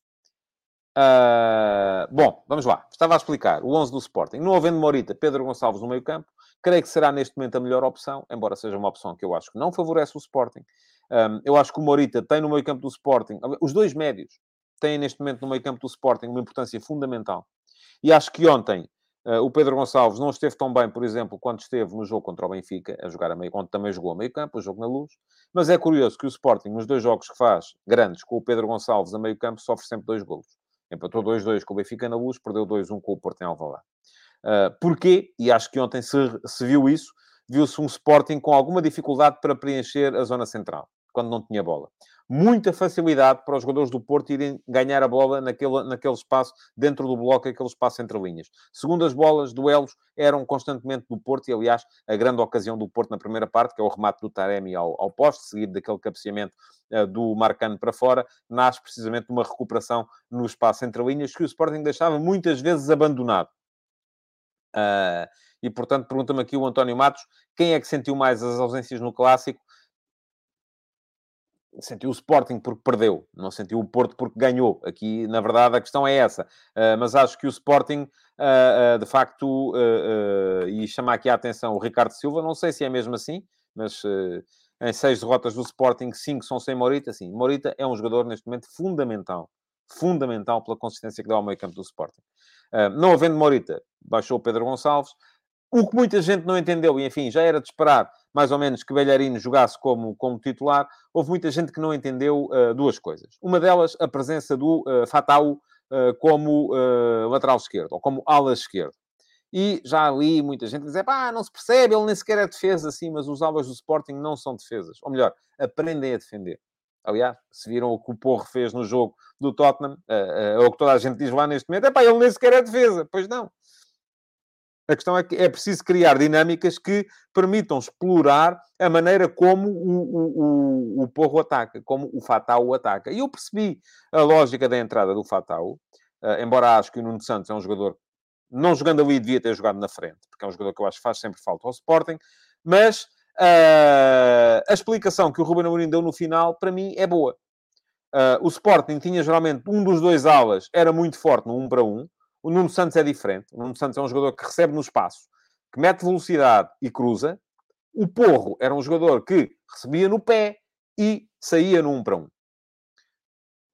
Uh, bom, vamos lá. Estava a explicar. O 11 do Sporting. Não havendo Morita, Pedro Gonçalves no meio campo. Creio que será neste momento a melhor opção, embora seja uma opção que eu acho que não favorece o Sporting. Um, eu acho que o Morita tem no meio campo do Sporting... Os dois médios têm neste momento no meio campo do Sporting uma importância fundamental. E acho que ontem Uh, o Pedro Gonçalves não esteve tão bem, por exemplo, quando esteve no jogo contra o Benfica, a jogar a meio, onde também jogou a meio campo, o jogo na luz. Mas é curioso que o Sporting, nos dois jogos que faz, grandes, com o Pedro Gonçalves a meio campo, sofre sempre dois golos. Empatou 2-2 com o Benfica na luz, perdeu 2-1 com o Porto em Alvalade. Uh, porquê? E acho que ontem se, se viu isso. Viu-se um Sporting com alguma dificuldade para preencher a zona central, quando não tinha bola muita facilidade para os jogadores do Porto irem ganhar a bola naquele, naquele espaço, dentro do bloco, aquele espaço entre linhas. Segundo as bolas, duelos eram constantemente do Porto, e aliás, a grande ocasião do Porto na primeira parte, que é o remate do Taremi ao, ao poste, seguido daquele cabeceamento uh, do Marcano para fora, nasce precisamente de uma recuperação no espaço entre linhas, que o Sporting deixava muitas vezes abandonado. Uh, e, portanto, pergunta-me aqui o António Matos, quem é que sentiu mais as ausências no Clássico? Sentiu o Sporting porque perdeu, não sentiu o Porto porque ganhou. Aqui, na verdade, a questão é essa. Uh, mas acho que o Sporting, uh, uh, de facto, e chamar aqui a atenção o Ricardo Silva, não sei se é mesmo assim, mas em seis derrotas do Sporting, cinco são sem Morita. Sim, Morita é um jogador, neste momento, fundamental. Fundamental pela consistência que dá ao meio campo do Sporting. não havendo Morita, baixou o Pedro Gonçalves. O que muita gente não entendeu, e enfim, já era de esperar, mais ou menos, que Belharino jogasse como, como titular, houve muita gente que não entendeu uh, duas coisas. Uma delas, a presença do uh, Fatau uh, como lateral esquerdo, ou como ala esquerdo. E já ali muita gente diz, pá, não se percebe, ele nem sequer é defesa, assim, mas os alas do Sporting não são defesas. Ou melhor, aprendem a defender. Aliás, se viram o que o Porro fez no jogo do Tottenham, é o que toda a gente diz lá neste momento, é pá, ele nem sequer é defesa. Pois não. A questão é que é preciso criar dinâmicas que permitam explorar a maneira como o, o, o, o Porro ataca, como o Fatal ataca. E eu percebi a lógica da entrada do Fatal, uh, embora acho que o Nuno Santos é um jogador, não jogando ali, devia ter jogado na frente, porque é um jogador que eu acho que faz sempre falta ao Sporting, mas uh, a explicação que o Ruben Amorim deu no final, para mim, é boa. Uh, o Sporting tinha geralmente um dos dois alas, era muito forte no 1 um para 1, um, o Nuno Santos é diferente. O Nuno Santos é um jogador que recebe no espaço, que mete velocidade e cruza. O Porro era um jogador que recebia no pé e saía 1 para 1.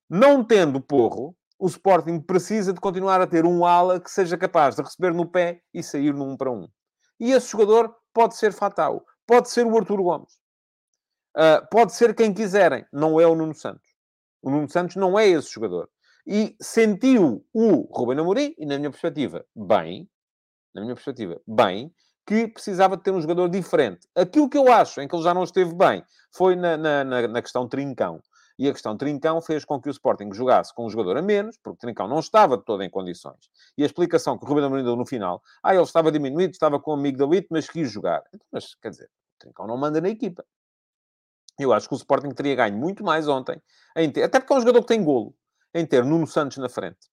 Não tendo Porro, o Sporting precisa de continuar a ter um ala que seja capaz de receber no pé e sair 1 para 1. E esse jogador pode ser Fatal, pode ser o Arturo Gomes, uh, pode ser quem quiserem, não é o Nuno Santos. O Nuno Santos não é esse jogador e sentiu o Ruben Amorim, e na minha perspectiva, bem, na minha perspectiva, bem, que precisava de ter um jogador diferente. Aquilo que eu acho em que ele já não esteve bem foi na, na, na questão trincão. E a questão Trincão fez com que o Sporting jogasse com um jogador a menos, porque Trincão não estava de todo em condições. E a explicação que o Ruben Amorim deu no final, ah, ele estava diminuído, estava com o amigo da mas quis jogar. Então, mas, quer dizer, Trincão não manda na equipa. Eu acho que o Sporting teria ganho muito mais ontem, até porque é um jogador que tem golo em ter Nuno Santos na frente.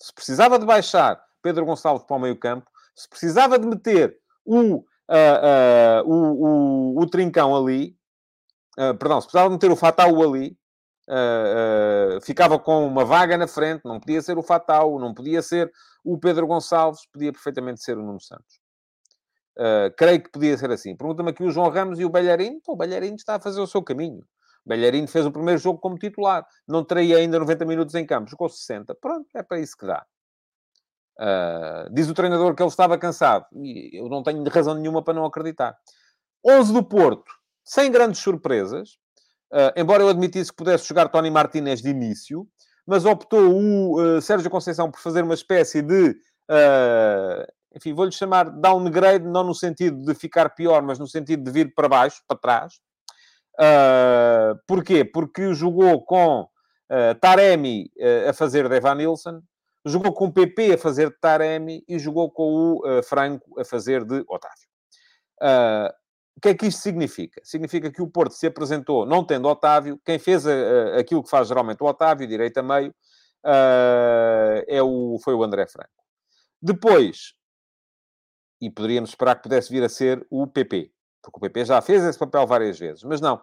Se precisava de baixar Pedro Gonçalves para o meio campo, se precisava de meter o, uh, uh, o, o, o, Trincão ali, uh, perdão, se precisava de meter o Fatal ali, ficava com uma vaga na frente, não podia ser o Fatal, não podia ser o Pedro Gonçalves, podia perfeitamente ser o Nuno Santos. creio que podia ser assim. Pergunta-me aqui o João Ramos e o Belharino. O Belharino está a fazer o seu caminho. Belharino fez o primeiro jogo como titular. Não teria ainda 90 minutos em campo. Jogou 60. Pronto, é para isso que dá. Uh, diz o treinador que ele estava cansado. E eu não tenho razão nenhuma para não acreditar. 11 do Porto, sem grandes surpresas. Uh, embora eu admitisse que pudesse jogar Tony Martinez de início. Mas optou o uh, Sérgio Conceição por fazer uma espécie de... enfim, vou-lhe chamar downgrade, não no sentido de ficar pior, mas no sentido de vir para baixo, para trás Uh, porquê? Porque jogou com uh, Taremi uh, a fazer de Evan Nilsson, jogou com PP a fazer de Taremi e jogou com o Franco a fazer de Otávio. o que é que isto significa? Significa que o Porto se apresentou não tendo Otávio, quem fez aquilo que faz geralmente o Otávio, direita meio, é o, foi o André Franco. Depois, e poderíamos esperar que pudesse vir a ser o PP. Porque o PP já fez esse papel várias vezes. Mas não.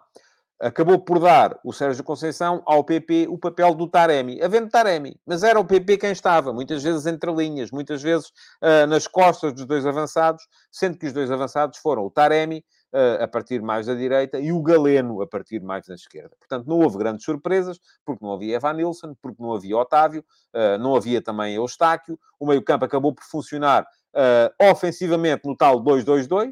Acabou por dar o Sérgio Conceição ao PP o papel do Taremi. Havendo Taremi. Mas era o PP quem estava. Muitas vezes entre linhas. Muitas vezes uh, nas costas dos dois avançados. Sendo que os dois avançados foram o Taremi, Uh, a partir mais da direita, e o Galeno a partir mais da esquerda. Portanto, não houve grandes surpresas, porque não havia Evan Nilsson, porque não havia Otávio, uh, não havia também Eustáquio. O meio-campo acabou por funcionar ofensivamente no tal 2-2-2,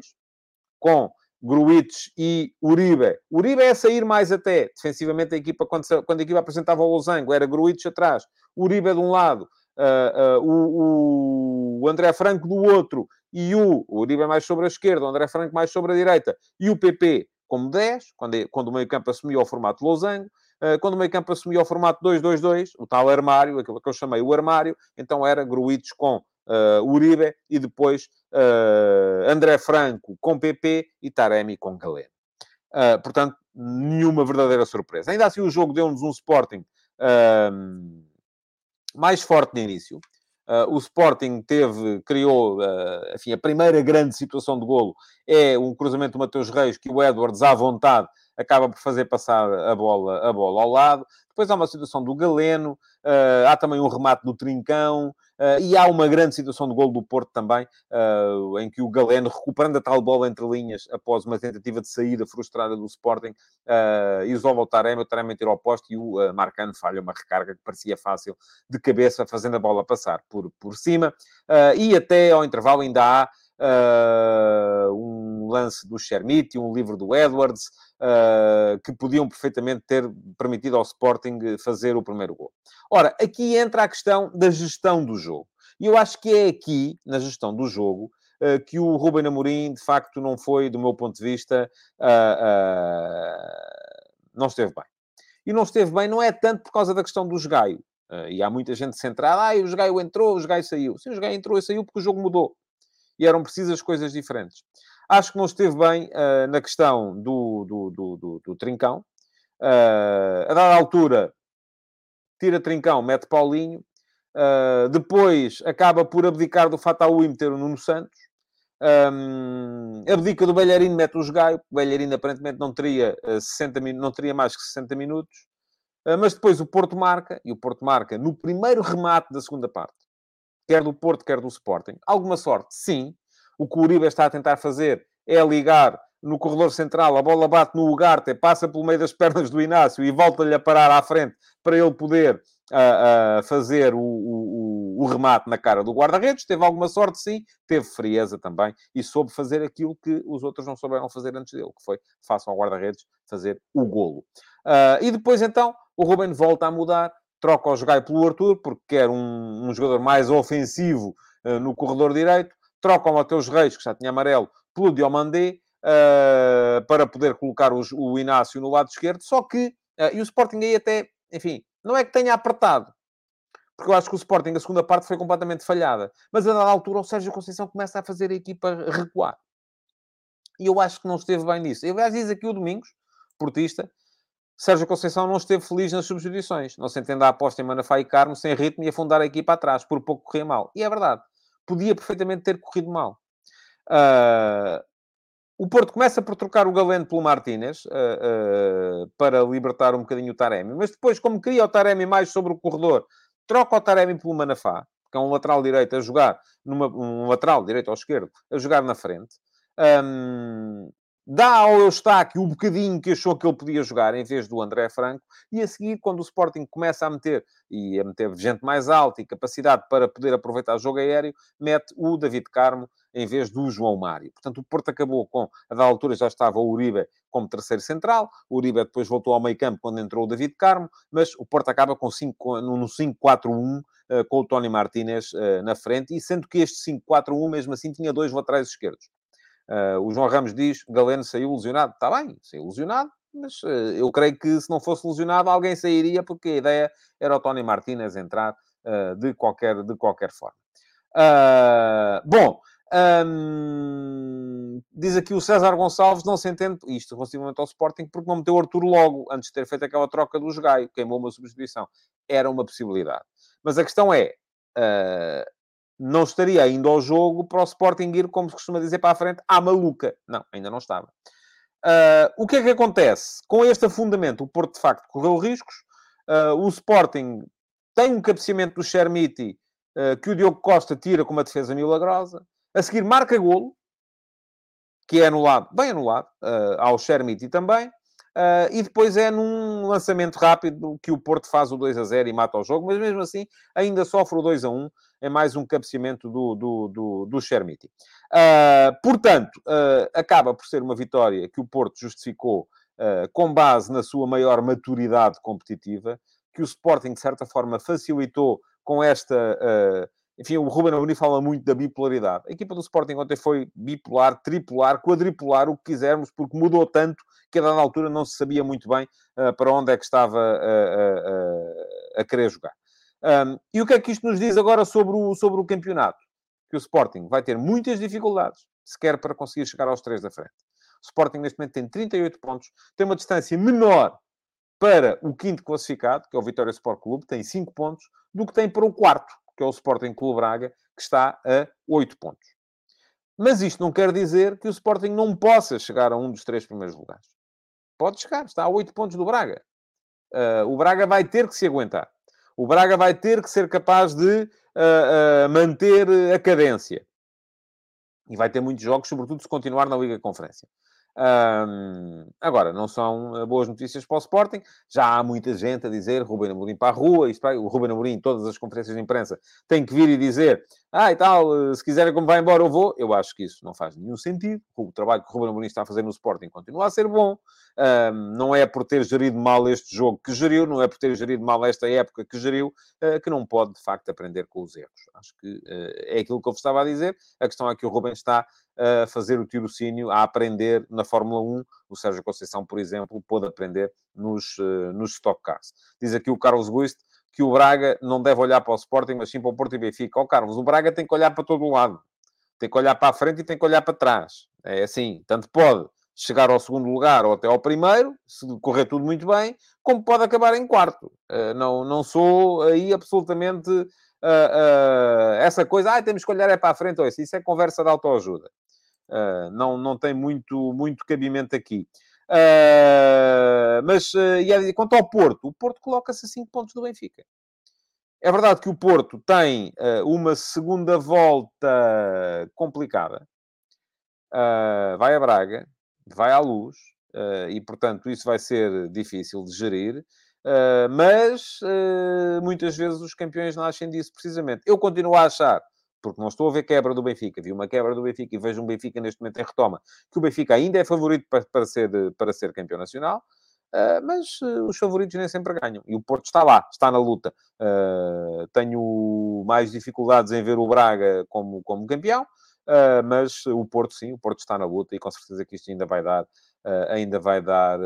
com Gruitch e Uribe. Uribe é sair mais até. Defensivamente, a equipa, quando, quando a equipa apresentava o losango, era Gruitch atrás, Uribe de um lado, uh, uh, o, o, André Franco do outro, e o, o Uribe mais sobre a esquerda, o André Franco mais sobre a direita, e o PP como 10, quando, quando o meio-campo assumiu o formato losango. Uh, quando o meio-campo assumiu o formato 2-2-2, o tal armário, aquilo que eu chamei o armário, então era Gruitch com uh, Uribe e depois uh, André Franco com PP e Taremi com Galeno. Uh, portanto, nenhuma verdadeira surpresa. Ainda assim, o jogo deu-nos um Sporting uh, mais forte no início. Uh, o Sporting teve, criou, uh, enfim, a primeira grande situação de golo é um cruzamento do Mateus Reis que o Edwards, à vontade, acaba por fazer passar a bola, a bola ao lado. Depois há uma situação do Galeno, uh, há também um remate do Trincão, Uh, e há uma grande situação de gol do Porto também, uh, em que o Galeno, recuperando a tal bola entre linhas, após uma tentativa de saída frustrada do Sporting, uh, isola o Taremi, o Taremi tira ao poste e o uh, Marcano falha uma recarga que parecia fácil de cabeça, fazendo a bola passar por, por cima. e até ao intervalo ainda há um lance do Chermiti, um livro do Edwards, uh, que podiam perfeitamente ter permitido ao Sporting fazer o primeiro gol. Ora, aqui entra a questão da gestão do jogo. E eu acho que é aqui, na gestão do jogo, uh, que o Ruben Amorim, de facto, não foi, do meu ponto de vista, não esteve bem. E não esteve bem não é tanto por causa da questão do Gaio. Uh, e há muita gente centrada, ah, o Gaio entrou, o Gaio saiu. Sim, o Gaio entrou e saiu porque o jogo mudou e eram precisas coisas diferentes. Acho que não esteve bem uh, na questão do, do, do, do, do Trincão. Uh, a dada altura, tira Trincão, mete Paulinho. Uh, depois acaba por abdicar do Fataú e meter o Nuno Santos. Um, abdica do Belharino, mete o Gaio. O Belharino aparentemente não teria, uh, 60 não teria mais que 60 minutos. Mas depois o Porto marca, e o Porto marca no primeiro remate da segunda parte quer do Porto, quer do Sporting. Alguma sorte, sim. O que o Uribe está a tentar fazer é ligar no corredor central, a bola bate no Ugarte, passa pelo meio das pernas do Inácio e volta-lhe a parar à frente para ele poder uh, uh, fazer o, o, o, remate na cara do guarda-redes. Teve alguma sorte, sim. Teve frieza também e soube fazer aquilo que os outros não souberam fazer antes dele, que foi, façam ao guarda-redes, fazer o golo. Uh, e depois, então, o Ruben volta a mudar troca o Jogai pelo Arthur, porque quer um, um jogador mais ofensivo no corredor direito, troca o Mateus Reis, que já tinha amarelo, pelo Diomandé, uh, para poder colocar os, o Inácio no lado esquerdo, só que, uh, e o Sporting aí até, enfim, não é que tenha apertado, porque eu acho que o Sporting, a segunda parte, foi completamente falhada. Mas a dada altura, o Sérgio Conceição começa a fazer a equipa recuar. E eu acho que não esteve bem nisso. Eu, aliás, diz aqui o Domingos, portista, Sérgio Conceição não esteve feliz nas substituições. Não se entende a aposta em Manafá e Carmo sem ritmo e afundar a equipa atrás. Por pouco corria mal. E é verdade. Podia perfeitamente ter corrido mal. Uh, o Porto começa por trocar o Galeno pelo Martínez uh, uh, para libertar um bocadinho o Taremi. Mas depois, como queria o Taremi mais sobre o corredor, troca o Taremi pelo Manafá, que é um lateral direito a jogar, numa, um lateral direito ou esquerdo, a jogar na frente. Um, dá ao Eustáquio o bocadinho que achou que ele podia jogar em vez do André Franco, e a seguir, quando o Sporting começa a meter, e a meter gente mais alta e capacidade para poder aproveitar o jogo aéreo, mete o David Carmo em vez do João Mário. Portanto, o Porto acabou com, a da altura já estava o Uribe como terceiro central, o Uribe depois voltou ao meio campo quando entrou o David Carmo, mas o Porto acaba com 5, no 5-4-1, eh, com o Tony Martínez eh, na frente, e sendo que este 5-4-1, mesmo assim, tinha dois laterais esquerdos. Uh, o João Ramos diz Galeno saiu lesionado. Está bem, saiu lesionado, mas uh, eu creio que se não fosse lesionado, alguém sairia, porque a ideia era o Tony Martínez entrar uh, de, qualquer, de qualquer forma. bom, um, diz aqui o César Gonçalves, não se entende isto relativamente ao Sporting, porque não meteu o Arthur logo, antes de ter feito aquela troca do Gaio, queimou uma substituição. Era uma possibilidade. Mas a questão é, não estaria ainda ao jogo para o Sporting ir, como se costuma dizer, para a frente, à maluca. Não, ainda não estava. Uh, o que é que acontece? Com este afundamento, o Porto, de facto, correu riscos. Uh, o Sporting tem um cabeceamento do Chermiti uh, que o Diogo Costa tira com uma defesa milagrosa. A seguir, marca golo, que é anulado, bem anulado, ao Chermiti também. Uh, e depois é num lançamento rápido que o Porto faz o 2 a 0 e mata o jogo, mas mesmo assim ainda sofre o 2 a 1. Em mais um cabeceamento do, do, do, do Chermiti. Uh, portanto, uh, acaba por ser uma vitória que o Porto justificou uh, com base na sua maior maturidade competitiva, que o Sporting, de certa forma, facilitou com esta enfim, o Ruben Amorim fala muito da bipolaridade. A equipa do Sporting ontem foi bipolar, tripolar, quadripolar, o que quisermos, porque mudou tanto que a dada altura não se sabia muito bem para onde é que estava a querer jogar. Um, e o que é que isto nos diz agora sobre o, sobre o campeonato? Que o Sporting vai ter muitas dificuldades, sequer para conseguir chegar aos três da frente. O Sporting neste momento tem 38 pontos, tem uma distância menor para o quinto classificado, que é o Vitória Sport Clube, tem 5 pontos, do que tem para o quarto, que é o Sporting Clube Braga, que está a 8 pontos. Mas isto não quer dizer que o Sporting não possa chegar a um dos três primeiros lugares. Pode chegar, está a 8 pontos do Braga. Uh, o Braga vai ter que se aguentar. O Braga vai ter que ser capaz de uh, uh, manter a cadência. E vai ter muitos jogos, sobretudo se continuar na Liga Conferência. Um, agora, não são eh, boas notícias para o Sporting. Já há muita gente a dizer Ruben Amorim para a rua. Isto o Ruben Amorim, em todas as conferências de imprensa, tem que vir e dizer ah, e tal, eh, se quiserem como vai embora, eu vou. Eu acho que isso não faz nenhum sentido. O trabalho que o Ruben Amorim está a fazer no Sporting continua a ser bom. Um, não é por ter gerido mal este jogo que geriu, não é por ter gerido mal esta época que geriu, uh, que não pode, de facto, aprender com os erros. Acho que uh, é aquilo que eu vos estava a dizer. A questão é que o Ruben está a fazer o tirocínio, a aprender na Fórmula 1. O Sérgio Conceição, por exemplo, pôde aprender nos, uh, nos Stock Cars. Diz aqui o Carlos Guist que o Braga não deve olhar para o Sporting, mas sim para o Porto e Benfica. Ó oh, Carlos, o Braga tem que olhar para todo o lado. Tem que olhar para a frente e tem que olhar para trás. É assim, tanto pode chegar ao segundo lugar ou até ao primeiro, se correr tudo muito bem, como pode acabar em quarto. Uh, não, não sou aí absolutamente uh, uh, essa coisa, ah, temos que olhar é para a frente, ou isso, isso é conversa de autoajuda. Uh, não, não tem muito, muito cabimento aqui. Uh, mas, uh, quanto ao Porto, o Porto coloca-se a 5 pontos do Benfica. É verdade que o Porto tem uma segunda volta complicada. vai a Braga, vai à luz, e portanto isso vai ser difícil de gerir. mas muitas vezes os campeões nascem disso precisamente. Eu continuo a achar porque não estou a ver quebra do Benfica. Vi uma quebra do Benfica e vejo um Benfica neste momento em retoma, que o Benfica ainda é favorito para, para, ser, para ser campeão nacional, uh, mas uh, os favoritos nem sempre ganham. E o Porto está lá, está na luta. Uh, tenho mais dificuldades em ver o Braga como, como campeão, mas o Porto sim, o Porto está na luta e com certeza que isto ainda vai dar. ainda vai dar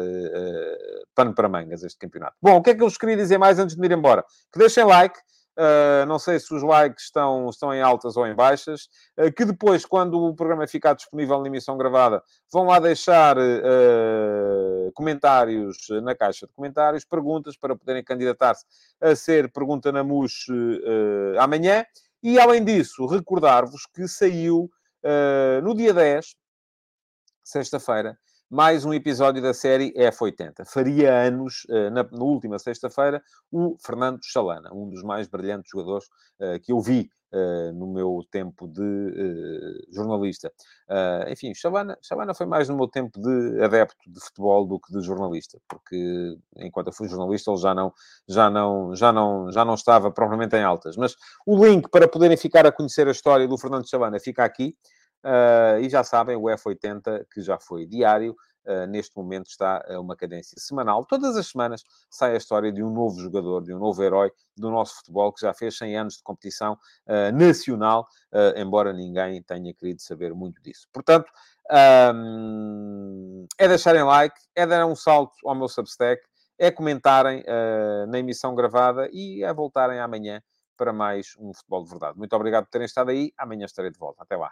pano para mangas este campeonato. Bom, o que é que eu vos queria dizer mais antes de me ir embora? Que deixem like, Uh, não sei se os likes estão, estão em altas ou em baixas, uh, que depois, quando o programa ficar disponível na emissão gravada, vão lá deixar uh, comentários na caixa de comentários, perguntas para poderem candidatar-se a ser Pergunta na MUS amanhã. E, além disso, recordar-vos que saiu no dia 10, sexta-feira, mais um episódio da série F80. Faria anos, uh, na, na, última sexta-feira, o Fernando Chalana, um dos mais brilhantes jogadores uh, que eu vi uh, no meu tempo de jornalista. enfim, Chalana, Chalana foi mais no meu tempo de adepto de futebol do que de jornalista, porque enquanto eu fui jornalista ele já não, já não, já não, já não estava propriamente em altas. Mas o link para poderem ficar a conhecer a história do Fernando Chalana fica aqui. Uh, e já sabem, o F80, que já foi diário, uh, neste momento está a uma cadência semanal. Todas as semanas sai a história de um novo jogador, de um novo herói do nosso futebol, que já fez 100 anos de competição uh, nacional, embora ninguém tenha querido saber muito disso. Portanto, é deixarem like, é dar um salto ao meu Substack, é comentarem na emissão gravada e é voltarem amanhã para mais um Futebol de Verdade. Muito obrigado por terem estado aí. Amanhã estarei de volta. Até lá.